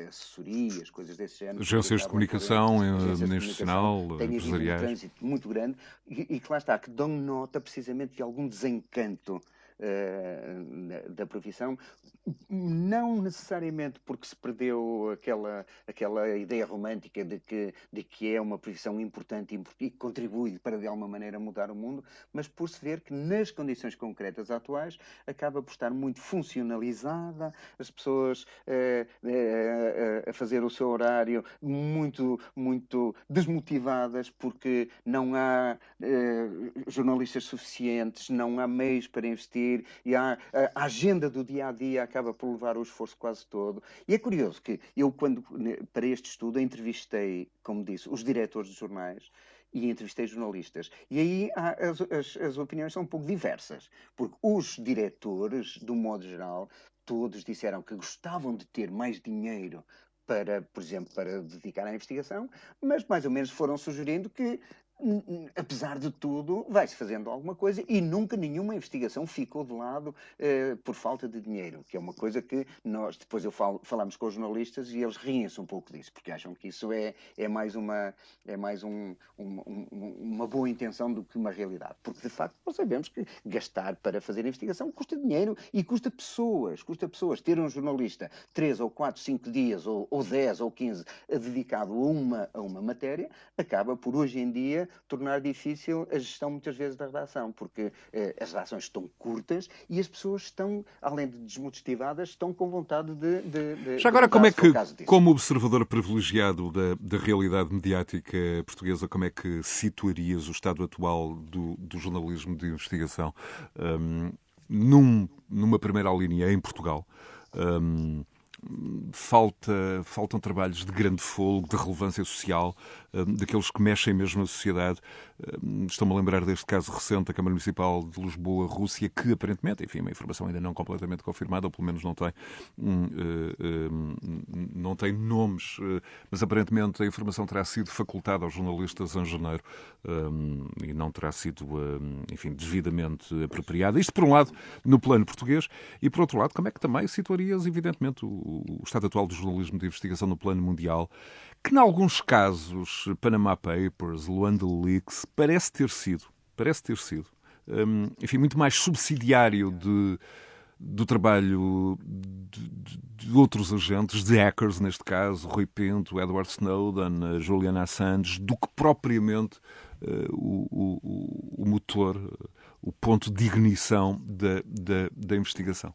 assessorias, coisas desse género. Agências de comunicação, institucional, empresariais. um trânsito muito grande e, e que lá está, que dão nota precisamente de algum desencanto uh, da profissão, não necessariamente porque se perdeu aquela, aquela ideia romântica de que, de que é uma profissão importante e que contribui para de alguma maneira mudar o mundo, mas por se ver que nas condições concretas atuais acaba por estar muito funcionalizada, as pessoas uh, uh, a fazer o seu horário muito, muito desmotivadas porque não há jornalistas suficientes, não há meios para investir e há, a agenda do dia a dia acaba por levar o esforço quase todo. E é curioso que eu, quando para este estudo, entrevistei, como disse, os diretores dos jornais e entrevistei jornalistas. E aí as, as, as, opiniões são um pouco diversas, porque os diretores, do modo geral, todos disseram que gostavam de ter mais dinheiro para, por exemplo, para dedicar à investigação, mas mais ou menos foram sugerindo que apesar de tudo, vai-se fazendo alguma coisa e nunca nenhuma investigação ficou de lado eh, por falta de dinheiro, que é uma coisa que nós, depois eu falo, falamos com os jornalistas e eles riem-se um pouco disso, porque acham que isso é, é mais, uma, é mais um, um, um, uma boa intenção do que uma realidade. Porque, de facto, nós sabemos que gastar para fazer investigação custa dinheiro e custa pessoas, custa pessoas. Ter um jornalista 3 ou 4, 5 dias, ou, ou 10 ou 15 dedicado a uma, a uma matéria, acaba por, hoje em dia, tornar difícil a gestão muitas vezes da redação, porque eh, as redações estão curtas e as pessoas estão, além de desmotivadas, estão com vontade de. de, de Já agora, como é que, como observador privilegiado da, da realidade mediática portuguesa, como é que situarias o estado atual do, do jornalismo de investigação um, num, numa primeira linha em Portugal? Um, falta, faltam trabalhos de grande fogo, de relevância social, hum, daqueles que mexem mesmo a sociedade. Hum, estou-me a lembrar deste caso recente da Câmara Municipal de Lisboa, Rússia, que aparentemente, enfim, uma informação ainda não completamente confirmada, ou pelo menos não tem, hum, não tem nomes, mas aparentemente a informação terá sido facultada aos jornalistas em janeiro e não terá sido, enfim, devidamente apropriada. Isto, por um lado, no plano português, e por outro lado, como é que também situarias, evidentemente, o o estado atual do jornalismo de investigação no plano mundial, que, em alguns casos, Panama Papers, Luanda Leaks, parece ter sido, parece ter sido, um, enfim, muito mais subsidiário de, do trabalho de, de, outros agentes, de hackers neste caso, Rui Pinto, Edward Snowden, Julian Assange, do que propriamente uh, o, o, o, motor, o ponto de ignição da, da, da investigação.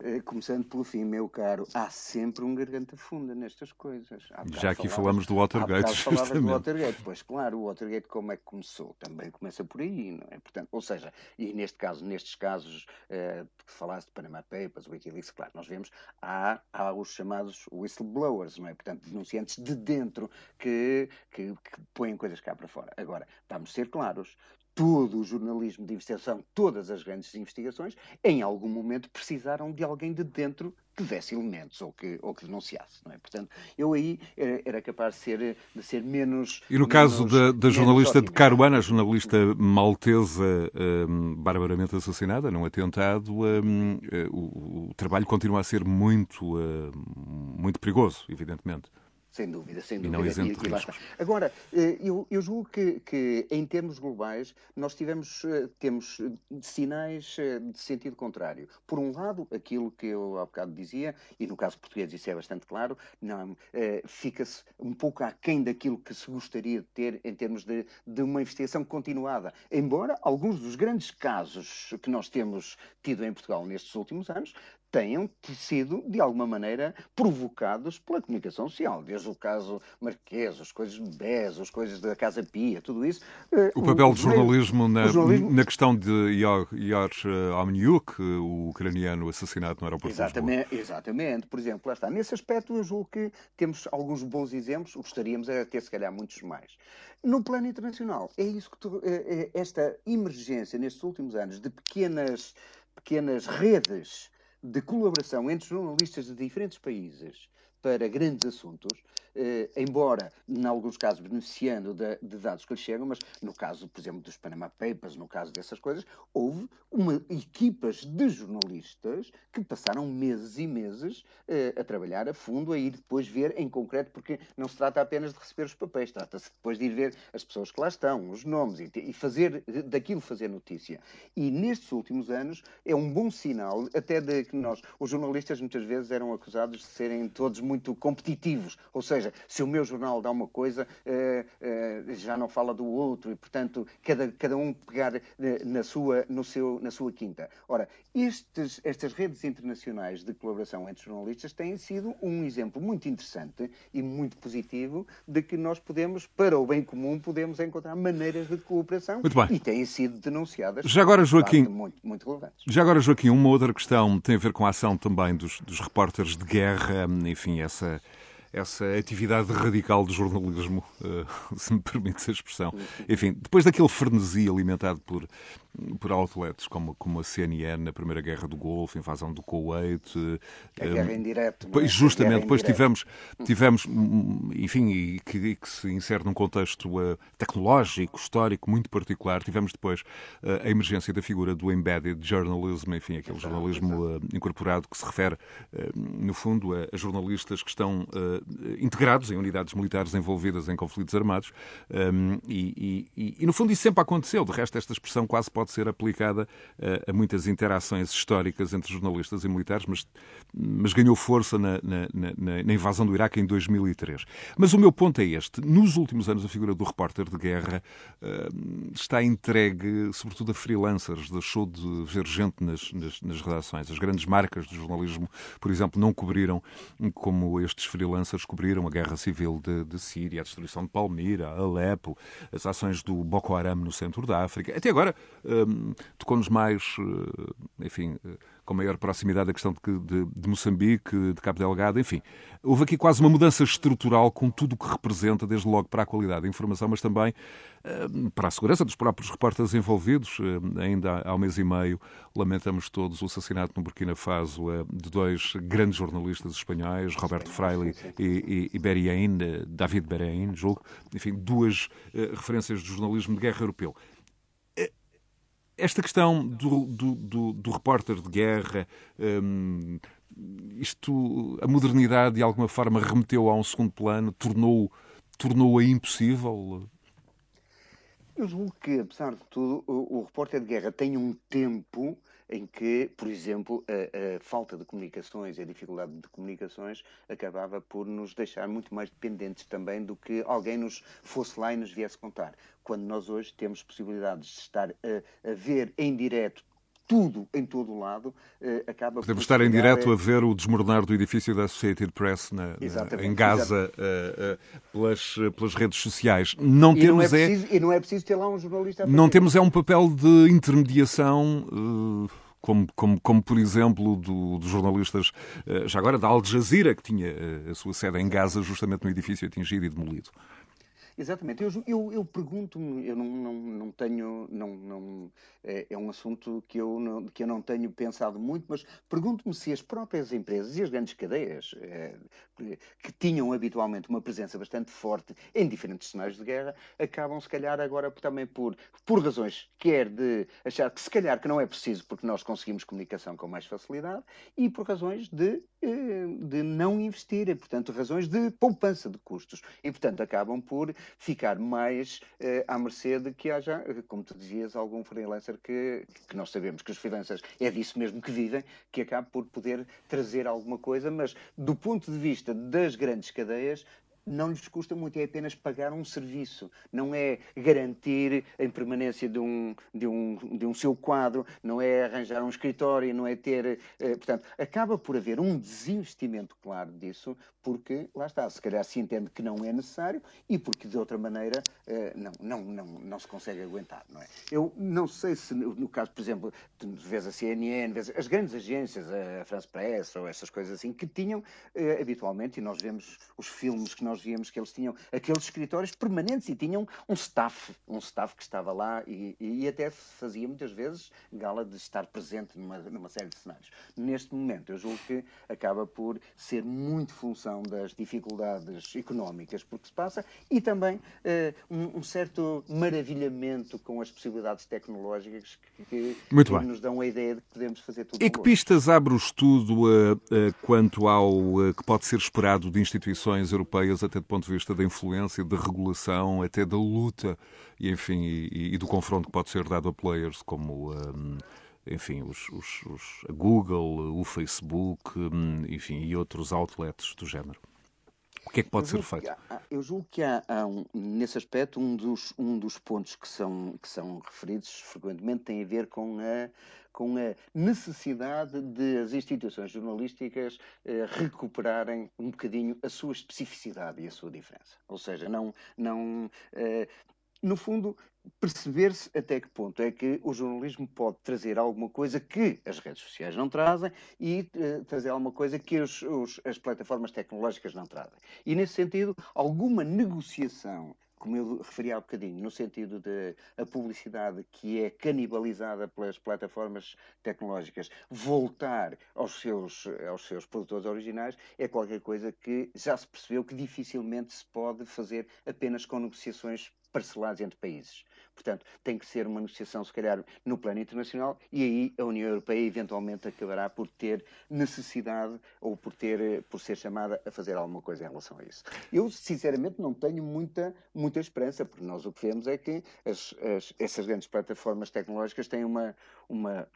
Eh, começando pelo fim, meu caro, há sempre um garganta funda nestas coisas. Já aqui falamos do Watergate, justamente. do Watergate, pois claro, o Watergate como é que começou? Também começa por aí, não é? Portanto, ou seja, e neste caso, nestes casos uh, que falaste de Panama Papers, Wikileaks, claro, nós vemos, há, há os chamados whistleblowers, não é? Portanto, denunciantes de dentro que, que, que põem coisas cá para fora. Agora, vamos ser claros, todo o jornalismo de investigação, todas as grandes investigações, em algum momento precisaram de alguém de dentro que desse elementos ou que, ou que denunciasse. Não é? Portanto, eu aí era, era capaz de ser, de ser menos. E no menos, caso da, da jornalista de Caruana, a jornalista maltesa um, barbaramente assassinada num atentado, um, eh, o, o, trabalho continua a ser muito, uh, muito perigoso, evidentemente. Sem dúvida, sem dúvida. E não e, e Agora, eh, eu, eu julgo que, que, em termos globais, nós tivemos, eh, temos sinais eh, de sentido contrário. Por um lado, aquilo que eu há bocado dizia, e no caso português isso é bastante claro, não, fica-se um pouco aquém daquilo que se gostaria de ter em termos de, de uma investigação continuada. Embora alguns dos grandes casos que nós temos tido em Portugal nestes últimos anos tenham sido, de alguma maneira, provocados pela comunicação social. Desde o caso Marquês, as coisas de BES, as coisas da Casa Pia, tudo isso. Eh, o papel do jornalismo, na, jornalismo na, questão de George Omniuk, o ucraniano assassinado no aeroporto exatamente, Exatamente. Por exemplo, lá está. Nesse aspecto, eu julgo que temos alguns bons exemplos, gostaríamos de ter, se calhar, muitos mais. No plano internacional, é isso que tu, esta emergência nestes últimos anos de pequenas, pequenas redes de colaboração entre jornalistas de diferentes países para grandes assuntos, eh, embora, em alguns casos, beneficiando de, de, dados que lhe chegam, mas no caso, por exemplo, dos Panama Papers, no caso dessas coisas, houve uma, equipas de jornalistas que passaram meses e meses eh, a trabalhar a fundo, a ir depois ver em concreto, porque não se trata apenas de receber os papéis, trata-se depois de ir ver as pessoas que lá estão, os nomes, e, e fazer daquilo fazer notícia. E nestes últimos anos é um bom sinal, até de que nós, os jornalistas muitas vezes eram acusados de serem todos muito competitivos, ou seja, seja, se o meu jornal dá uma coisa, uh, uh, já não fala do outro e, portanto, cada, cada um pegar uh, na, sua, no seu, na sua quinta. Ora, estes, estas redes internacionais de colaboração entre jornalistas têm sido um exemplo muito interessante e muito positivo de que nós podemos, para o bem comum, podemos encontrar maneiras de cooperação e têm sido denunciadas. Já agora, Joaquim, muito, muito relevantes. Já agora, Joaquim, uma outra questão tem a ver com a ação também dos, dos repórteres de guerra, enfim, essa essa atividade radical do jornalismo, eh, se me permite a expressão. Enfim, depois daquele frenesi alimentado por por outlets como, como a CNN na Primeira Guerra do Golfo, invasão do Kuwait. A guerra em direto. É? Justamente, depois tivemos, tivemos, enfim, e que, que, se insere num contexto uh, tecnológico, histórico, muito particular. Tivemos depois a emergência da figura do embedded journalism, enfim, aquele jornalismo incorporado que se refere, no fundo, a, jornalistas que estão integrados em unidades militares envolvidas em conflitos armados. Um, e, e, e, no fundo, isso sempre aconteceu. De resto, esta expressão quase pode ser aplicada a, a muitas interações históricas entre jornalistas e militares, mas, mas ganhou força na, na, na, na, invasão do Iraque em 2003. Mas o meu ponto é este. Nos últimos anos, a figura do repórter de guerra uh, está entregue, sobretudo, a freelancers. Deixou de ver gente nas, nas, nas redações. As grandes marcas do jornalismo, por exemplo, não cobriram como estes freelancers cobriram a guerra civil de, de Síria, a destruição de Palmira, Alepo, as ações do Boko Haram no centro da África. Até agora, um, tocou-nos mais, eh, enfim, eh, com maior proximidade a questão de, de, de, Moçambique, de Cabo Delgado, enfim. Houve aqui quase uma mudança estrutural com tudo o que representa, desde logo para a qualidade da informação, mas também uh, para a segurança dos próprios repórteres envolvidos. Uh, ainda há um mês e meio lamentamos todos o assassinato no Burkina Faso uh, de dois grandes jornalistas espanhóis, Roberto Fraile e, e, e Berrien, David Berrien, julgo. Enfim, duas referências do jornalismo de guerra europeu esta questão do, do, do, do repórter de guerra, hum, isto, a modernidade de alguma forma remeteu a um segundo plano, tornou-a tornou impossível? Eu julgo que, apesar de tudo, o, o repórter de guerra tem um tempo em que, por exemplo, a, a, falta de comunicações e a dificuldade de comunicações acabava por nos deixar muito mais dependentes também do que alguém nos fosse lá e nos viesse contar. Quando nós hoje temos possibilidades de estar a, a ver em direto tudo em todo o lado, eh, acaba Podemos estar em direto a... a ver o desmoronar do edifício da Associated Press na, na, em Gaza uh, uh, pelas, pelas redes sociais. Não e temos não é, preciso, é... E não é preciso ter lá um jornalista a Não temos é um papel de intermediação... Uh como, como, como por exemplo do, dos jornalistas, já agora da Al Jazeera, que tinha a sua sede em Gaza, justamente no edifício atingido e demolido. Exatamente. Eu, eu, eu pergunto-me, eu não, não, não tenho, não, não, é, é, um assunto que eu, não, que eu não tenho pensado muito, mas pergunto-me se as próprias empresas e as grandes cadeias é, que tinham habitualmente uma presença bastante forte em diferentes cenários de guerra, acabam se calhar agora também por, por razões, quer de achar que se calhar que não é preciso porque nós conseguimos comunicação com mais facilidade e por razões de, eh, de não investir, portanto razões de poupança de custos e portanto acabam por ficar mais eh, à mercê de que haja, como tu dizias, algum freelancer que, que nós sabemos que os freelancers é disso mesmo que vivem, que acabe por poder trazer alguma coisa, mas do ponto de vista das grandes cadeias, não lhes custa muito, é apenas pagar um serviço, não é garantir a permanência de um, de um, de um seu quadro, não é arranjar um escritório, não é ter. Eh, portanto, acaba por haver um desinvestimento claro disso, porque, lá está, se calhar se entende que não é necessário e porque de outra maneira eh, não, não, não, não se consegue aguentar, não é? Eu não sei se, no caso, por exemplo, vês a CNN, vês as grandes agências, a France Press ou essas coisas assim, que tinham eh, habitualmente, e nós vemos os filmes que nós nós víamos que eles tinham aqueles escritórios permanentes e tinham um staff, um staff que estava lá e, e até fazia muitas vezes gala de estar presente numa, numa série de cenários. Neste momento, eu julgo que acaba por ser muito função das dificuldades económicas por que se passa e também uh, um, um, certo maravilhamento com as possibilidades tecnológicas que, que, que nos dão a ideia de que podemos fazer tudo. E que pistas abre o estudo uh, uh, quanto ao que pode ser esperado de instituições europeias, até do ponto de vista da influência, da regulação, até da luta e, enfim, e, e do confronto que pode ser dado a players como um, enfim, os, os, os, a Google, o Facebook, hum, enfim, e outros outlets do género. O que é que pode ser feito? Há, eu julgo que há, há um, nesse aspecto um dos, um dos pontos que são, que são referidos frequentemente tem a ver com a, com a necessidade de as instituições jornalísticas eh, recuperarem um bocadinho a sua especificidade e a sua diferença. Ou seja, não, não eh, no fundo, perceber-se até que ponto é que o jornalismo pode trazer alguma coisa que as redes sociais não trazem e uh, trazer alguma coisa que os, os, as plataformas tecnológicas não trazem. E, nesse sentido, alguma negociação como eu referi há bocadinho, no sentido de a publicidade que é canibalizada pelas plataformas tecnológicas voltar aos seus, aos seus produtores originais, é qualquer coisa que já se percebeu que dificilmente se pode fazer apenas com negociações parcelados entre países. Portanto, tem que ser uma negociação, se calhar, no plano internacional e aí a União Europeia eventualmente acabará por ter necessidade ou por, ter, por ser chamada a fazer alguma coisa em relação a isso. Eu, sinceramente, não tenho muita, muita esperança, porque nós o que vemos é que as, as, essas grandes plataformas tecnológicas têm uma. uma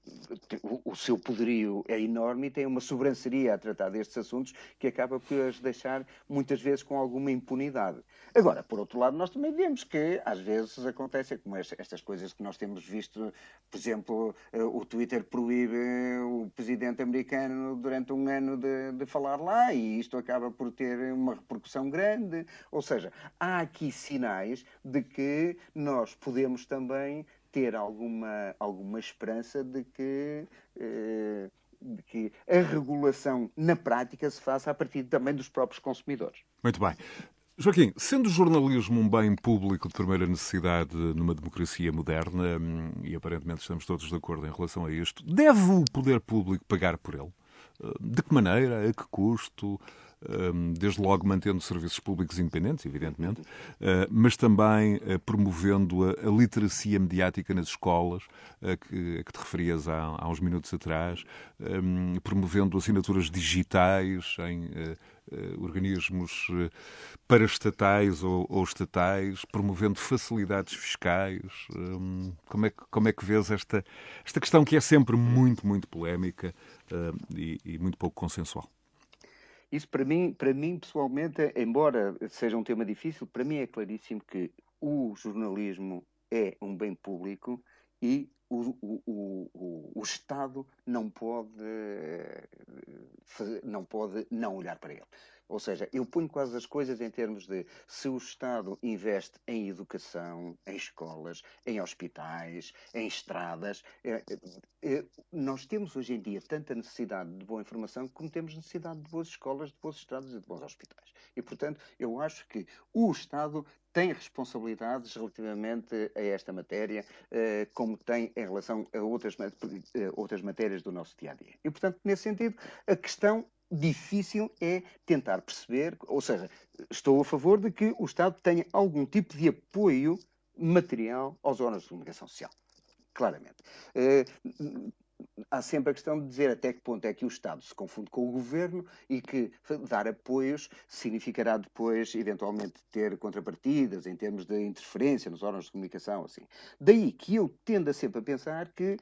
o, o, seu poderio é enorme e têm uma sobranceria a tratar destes assuntos que acaba por as deixar muitas vezes com alguma impunidade. Agora, por outro lado, nós também vemos que às vezes acontece como estas coisas que nós temos visto, por exemplo, eh, o Twitter proíbe o presidente americano durante um ano de, de falar lá e isto acaba por ter uma repercussão grande. Ou seja, há aqui sinais de que nós podemos também ter alguma, alguma esperança de que. Eh, de que a regulação na prática se faça a partir também dos próprios consumidores. Muito bem. Joaquim, sendo o jornalismo um bem público de primeira necessidade numa democracia moderna, hum, e aparentemente estamos todos de acordo em relação a isto, deve o poder público pagar por ele? Hum, de que maneira? A que custo? Hum, desde logo mantendo serviços públicos independentes, evidentemente, mas também promovendo a literacia mediática nas escolas, a que, te referias há, uns minutos atrás, promovendo assinaturas digitais em uh, organismos paraestatais ou, ou, estatais, promovendo facilidades fiscais. Um, como, é que, como é que vês esta, esta questão que é sempre muito, muito polémica e, e muito pouco consensual? Isso para mim, para mim pessoalmente, embora seja um tema difícil, para mim é claríssimo que o jornalismo é um bem público e o, o, o, o, Estado não pode, não pode não olhar para ele. Ou seja, eu ponho quase as coisas em termos de se o Estado investe em educação, em escolas, em hospitais, em estradas. É, é, é, nós temos hoje em dia tanta necessidade de boa informação como temos necessidade de boas escolas, de boas estradas e de bons hospitais. E, portanto, eu acho que o Estado tem responsabilidades relativamente a esta matéria, eh, como tem em relação a outras, eh, outras matérias do nosso dia a dia. E, portanto, nesse sentido, a questão difícil é tentar perceber, ou seja, estou a favor de que o Estado tenha algum tipo de apoio material aos órgãos de comunicação social. Claramente. Eh, há sempre a questão de dizer até que ponto é que o Estado se confunde com o governo e que dar apoios significará depois, eventualmente, ter contrapartidas em termos de interferência nos órgãos de comunicação, assim. Daí que eu tendo sempre a pensar que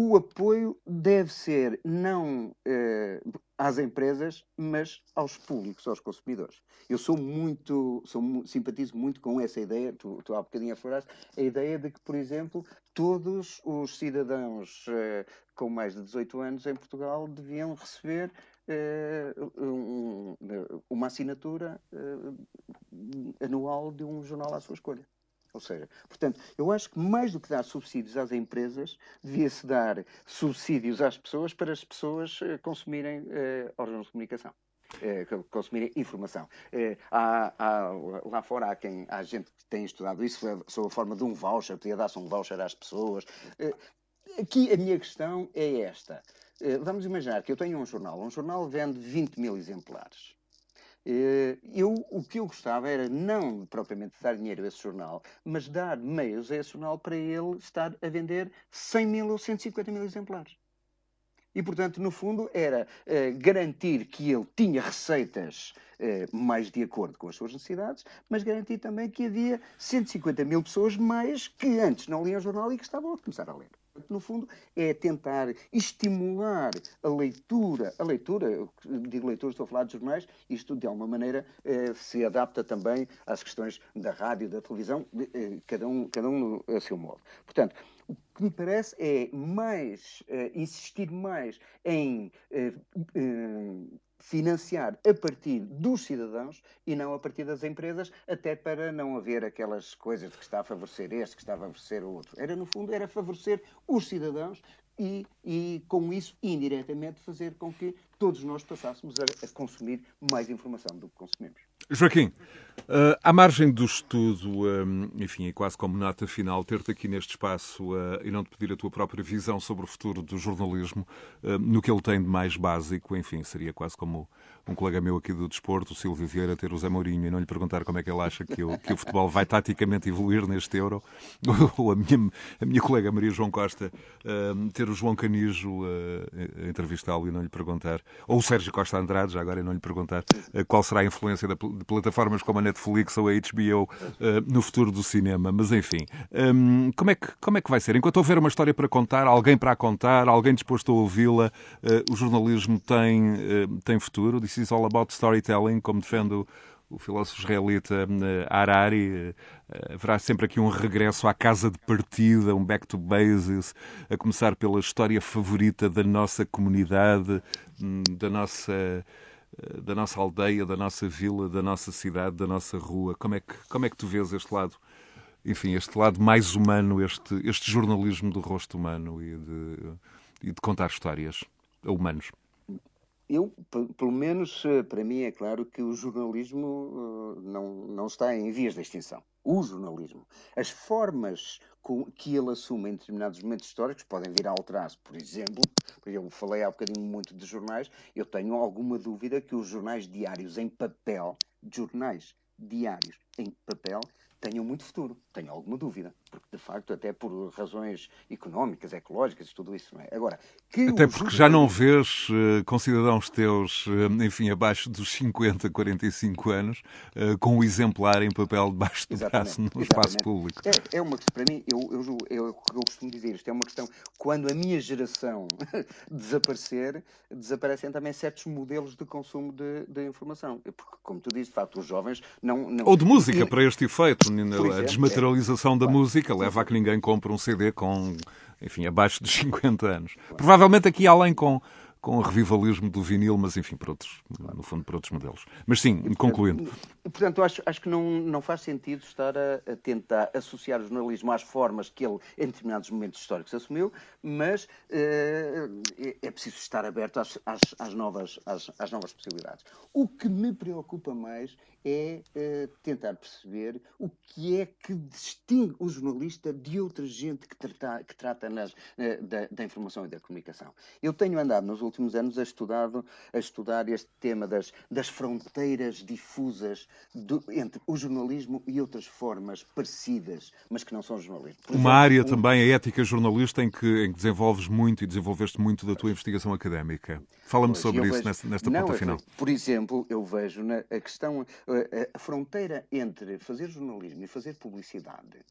o apoio deve ser não eh, às empresas, mas aos públicos, aos consumidores. Eu sou muito, sou, simpatizo muito com essa ideia, tu, tu há bocadinho afloraste, a ideia de que, por exemplo, todos os cidadãos eh, com mais de 18 anos em Portugal deviam receber eh, um, uma assinatura eh, anual de um jornal à sua escolha. Ou seja, portanto, eu acho que mais do que dar subsídios às empresas, devia-se dar subsídios às pessoas para as pessoas uh, consumirem uh, órgãos de comunicação. eh, consumir informação. Eh, há, há, lá fora há, quem, há gente que tem estudado isso sob a forma de um voucher, podia dar-se um voucher às pessoas. Eh, aqui a minha questão é esta. Eh, vamos imaginar que eu tenho um jornal. Um jornal vende 20 mil exemplares. Eh, eu, o que eu gostava era não propriamente dar dinheiro a esse jornal, mas dar meios a esse jornal para ele estar a vender 100 mil ou 150 mil exemplares. E, portanto, no fundo, era uh, garantir que ele tinha receitas mais de acordo com as suas necessidades, mas garantir também que havia 150 mil pessoas mais que antes não liam o jornal e que estavam a começar a ler. No fundo, é tentar estimular a leitura. A leitura, digo leitura, estou a falar de jornais, isto de alguma maneira eh, se adapta também às questões da rádio, da televisão, eh, cada, um, cada um a seu modo. Portanto, o que me parece é mais eh, insistir mais em financiar a partir dos cidadãos e não a partir das empresas, até para não haver aquelas coisas de que está a favorecer este, que está a favorecer o outro. Era, no fundo, era favorecer os cidadãos e, e com isso, indiretamente, fazer com que todos nós passássemos a, a consumir mais informação do que consumimos. Joaquim, uh, à margem do estudo, um, enfim, e quase como nota final, ter-te aqui neste espaço uh, e não te pedir a tua própria visão sobre o futuro do jornalismo, uh, no que ele tem de mais básico, enfim, seria quase como um colega meu aqui do desporto, o Silvio Vieira, ter o Zé Mourinho e não lhe perguntar como é que ele acha que o, que o futebol vai taticamente evoluir neste Euro, ou a minha, a minha colega Maria João Costa ter o João Canijo a entrevistá-lo e não lhe perguntar, ou o Sérgio Costa Andrade, já agora e não lhe perguntar qual será a influência de plataformas como a Netflix ou a HBO eh, no futuro do cinema. Mas enfim, um, como, é que, como é que vai ser? Enquanto houver uma história para contar, alguém para a contar, alguém disposto a ouvi-la, o jornalismo tem, tem futuro. This is all about storytelling, como defende o, filósofo israelita Harari, haverá sempre aqui um regresso à casa de partida, um back to bases, a começar pela história favorita da nossa comunidade, hum, da nossa eh, da nossa aldeia, da nossa vila, da nossa cidade, da nossa rua. Como é que, como é que tu vês este lado, enfim, este lado mais humano, este, este jornalismo do rosto humano e de, e de contar histórias a humanos? Eu, pelo menos eh, para mim, é claro que o jornalismo eh, não, não está em vias de extinção. O jornalismo. As formas que ele assume em determinados momentos históricos podem vir a alterar-se. Por exemplo, eu falei há bocadinho muito de jornais, eu tenho alguma dúvida que os jornais diários em papel, jornais diários em papel, tenham muito futuro. Tenho alguma dúvida. Porque, de facto, até por razões económicas, ecológicas, tudo isso, não é? Agora, até porque já não vês uh, com cidadãos teus, uh, enfim, abaixo dos 50, 45 anos, uh, com o exemplar em papel debaixo do exatamente, braço no exatamente. espaço público. É, é, uma para mim, eu, eu, eu, eu, costumo dizer isto, é uma questão, quando a minha geração desaparecer, desaparecem também certos modelos de consumo de, de informação. Porque, como tu dizes, de facto, os jovens não... não... Ou de música, para este efeito. A desmaterialização é. da claro. música leva a que ninguém compre um CD com enfim, abaixo dos 50 anos. Provavelmente aqui além com com o revivalismo do vinil, mas enfim, por outros, no fundo, por outros modelos. Mas sim, concluindo. Portanto, acho, acho que não, não faz sentido estar a, a, tentar associar o jornalismo às formas que ele, em determinados momentos históricos, assumiu, mas uh, é, é, preciso estar aberto às, às, às, novas, às, às, novas possibilidades. O que me preocupa mais é uh, tentar perceber o que é que distingue o jornalista de outra gente que trata, que trata nas, uh, da, da informação e da comunicação. Eu tenho andado nos últimos anos a, estudado, a estudar este tema das, das fronteiras difusas do, entre o jornalismo e outras formas parecidas, mas que não são jornalismo. Por Uma exemplo, área um... também, a ética jornalista, em que, em que desenvolves muito e desenvolveste muito da tua investigação académica. Fala-me sobre isso vejo... nesta, nesta não, ponta final. Por exemplo, eu vejo na, a questão, a, a fronteira entre fazer jornalismo e fazer publicidade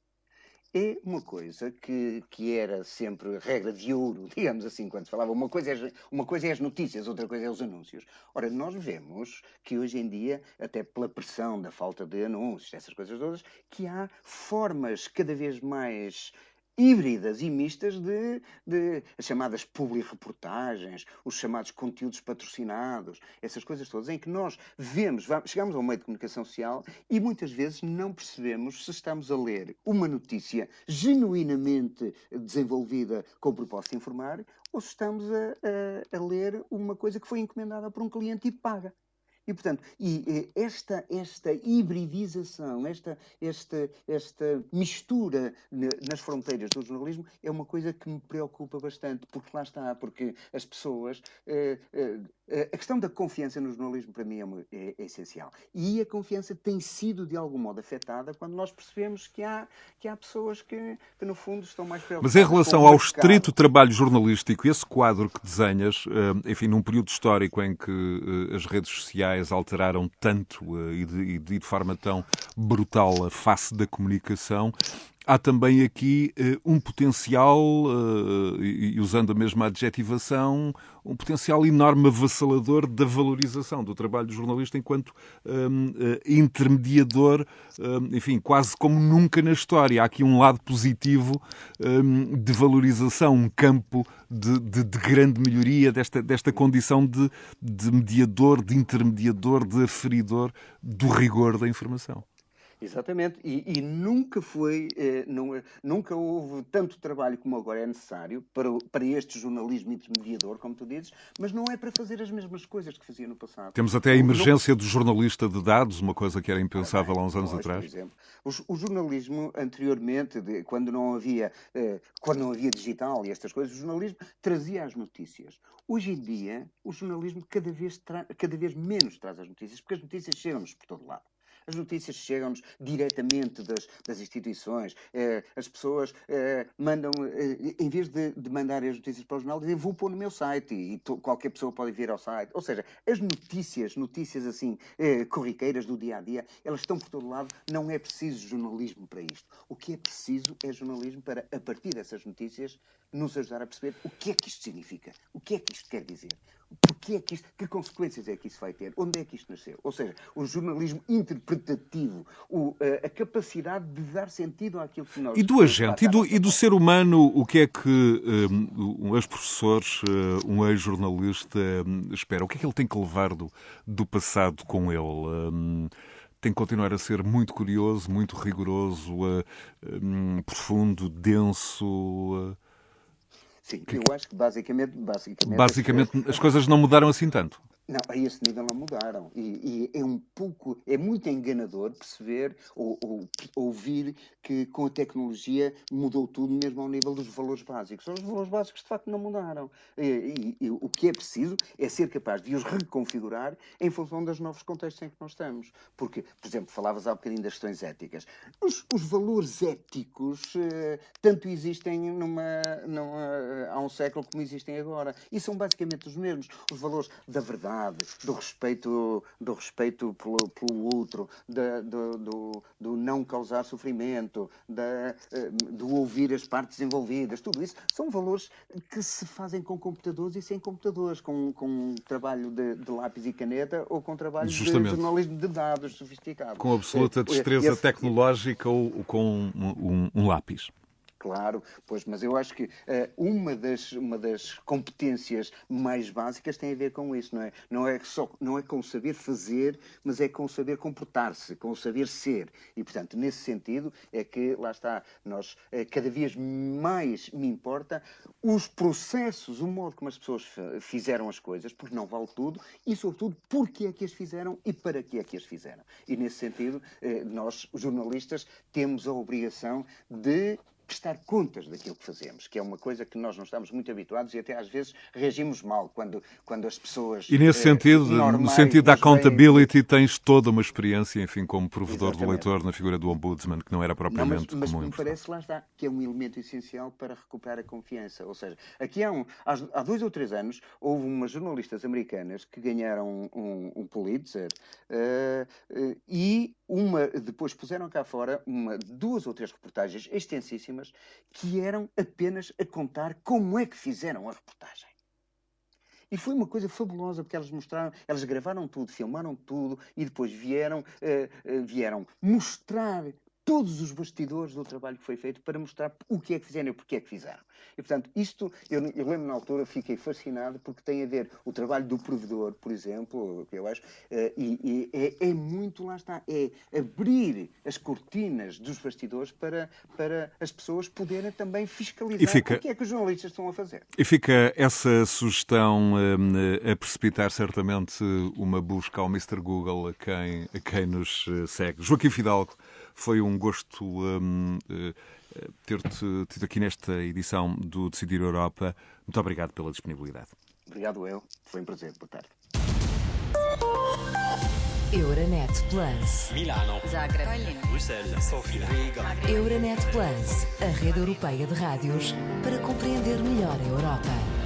é uma coisa que, que era sempre regra de ouro, digamos assim, quando se falava. Uma coisa, é, uma coisa é as notícias, outra coisa é os anúncios. Ora, nós vemos que hoje em dia, até pela pressão da falta de anúncios, essas coisas todas, que há formas cada vez mais híbridas e mistas de, de as chamadas publi-reportagens, os chamados conteúdos patrocinados, essas coisas todas, em que nós vemos, chegamos ao meio de comunicação social e muitas vezes não percebemos se estamos a ler uma notícia genuinamente desenvolvida com o propósito de informar ou se estamos a, a, a ler uma coisa que foi encomendada por um cliente e paga. E, portanto, e, esta, esta hibridização, esta, esta, esta mistura nas fronteiras do jornalismo é uma coisa que me preocupa bastante, porque lá está, porque as pessoas. Eh, eh, eh, a questão da confiança no jornalismo, para mim, é, é, é, essencial. E a confiança tem sido, de algum modo, afetada quando nós percebemos que há, que há pessoas que, que no fundo, estão mais preocupadas. Mas em relação ao estrito trabalho jornalístico, esse quadro que desenhas, enfim, num período histórico em que as redes sociais alteraram tanto e de, e de forma tão brutal a face da comunicação, há também aqui uh, um potencial, uh, e usando a mesma adjetivação, um potencial enorme avassalador da valorização do trabalho do jornalista enquanto um, eh, intermediador, um, enfim, quase como nunca na história. Há aqui um lado positivo um, de valorização, um campo de, de, de, grande melhoria desta, desta condição de, de mediador, de intermediador, de aferidor do rigor da informação. Exatamente, e, e nunca foi, eh, não, nunca houve tanto trabalho como agora é necessário para, para este jornalismo intermediador, como tu dizes, mas não é para fazer as mesmas coisas que fazia no passado. Temos até a emergência não... do jornalista de dados, uma coisa que era impensável há uns anos atrás. Por exemplo, o, o jornalismo anteriormente, de, quando não havia, eh, quando não havia digital e estas coisas, o jornalismo trazia as notícias. Hoje em dia, o jornalismo cada vez, cada vez menos traz as notícias, porque as notícias chegam-nos por todo lado. As notícias chegam-nos diretamente das, das instituições. Eh, as pessoas eh, mandam, eh, em vez de, de mandar as notícias para o jornal, dizem vou pôr no meu site e to, qualquer pessoa pode vir ao site. Ou seja, as notícias, notícias assim, corriqueiras do dia a dia, elas estão por todo lado. Não é preciso jornalismo para isto. O que é preciso é jornalismo para, a partir dessas notícias, nos ajudar a perceber o que é que isto significa, o que é que isto quer dizer. Porquê é que, isto, que consequências é que isso vai ter? Onde é que isto nasceu? Ou seja, o jornalismo interpretativo, o, a, a, capacidade de dar sentido àquilo que nós... E do agente, e do, e do ser humano, o que é que um, um ex-professor, um ex-jornalista um, espera? O que é que ele tem que levar do, do passado com ele? Um, tem que continuar a ser muito curioso, muito rigoroso, uh, profundo, denso... Uh, Sim, eu acho que basicamente. Basicamente, basicamente as, as coisas não mudaram assim tanto. Não, a esse nível não mudaram. E, e, é um pouco, é muito enganador perceber ou, ou, ouvir que com a tecnologia mudou tudo, mesmo ao nível dos valores básicos. Os valores básicos de facto não mudaram. E, e, o que é preciso é ser capaz de os reconfigurar em função dos novos contextos em que nós estamos. Porque, por exemplo, falavas há um bocadinho das questões éticas. Os, os valores éticos uh, tanto existem numa, numa, há um século como existem agora. E são basicamente os mesmos. Os valores da verdade do respeito, do respeito pelo, pelo outro, da, do, do, do, não causar sofrimento, da, eh, do ouvir as partes envolvidas, tudo isso são valores que se fazem com computadores e sem computadores, com, com trabalho de, de lápis e caneta ou com trabalho Justamente. de jornalismo de dados sofisticado. Com absoluta destreza Esse... tecnológica ou com um, um, um lápis. Claro, pois, mas eu acho que uh, uma, das, uma das competências mais básicas tem a ver com isso, não é? Não é, só, não é com saber fazer, mas é com saber comportar-se, com saber ser. E, portanto, nesse sentido é que, lá está, nós uh, cada vez mais me importa os processos, o modo como as pessoas fizeram as coisas, porque não vale tudo, e, sobretudo, porque é que as fizeram e para que é que as fizeram. E, nesse sentido, uh, nós, jornalistas, temos a obrigação de prestar contas daquilo que fazemos, que é uma coisa que nós não estamos muito habituados e até às vezes reagimos mal quando, quando as pessoas. E nesse eh, sentido, no sentido da accountability, tens toda uma experiência, enfim, como provedor Exatamente. do leitor na figura do Ombudsman, que não era propriamente não, mas, comum. Mas me parece, lá está, que é um elemento essencial para recuperar a confiança. Ou seja, aqui há, um, há, há dois ou três anos houve umas jornalistas americanas que ganharam um, um Pulitzer uh, uh, e uma, depois puseram cá fora uma, duas ou três reportagens extensíssimas que eram apenas a contar como é que fizeram a reportagem. E foi uma coisa fabulosa, porque elas mostraram, elas gravaram tudo, filmaram tudo e depois vieram, uh, uh, vieram mostrar todos os bastidores do trabalho que foi feito para mostrar o que é que fizeram e porquê é que fizeram. E, portanto, isto, eu, eu lembro na altura, fiquei fascinado porque tem a ver o trabalho do provedor, por exemplo, que eu acho, uh, e, e é, é, muito, lá está, é abrir as cortinas dos bastidores para, para as pessoas poderem também fiscalizar fica, o que é que os jornalistas estão a fazer. E fica essa sugestão uh, a precipitar certamente uma busca ao Mr. Google a quem, a quem nos eh, segue. Joaquim Fidalgo, foi um gosto um, uh, ter-te tido aqui nesta edição do Decidir Europa. Muito obrigado pela disponibilidade. Obrigado eu. Foi um prazer. Boa tarde. Euronet Plus. Milano. Zagreb. Bruxelas. Sofia. Riga. Euronet Plus, a rede europeia de rádios para compreender melhor a Europa.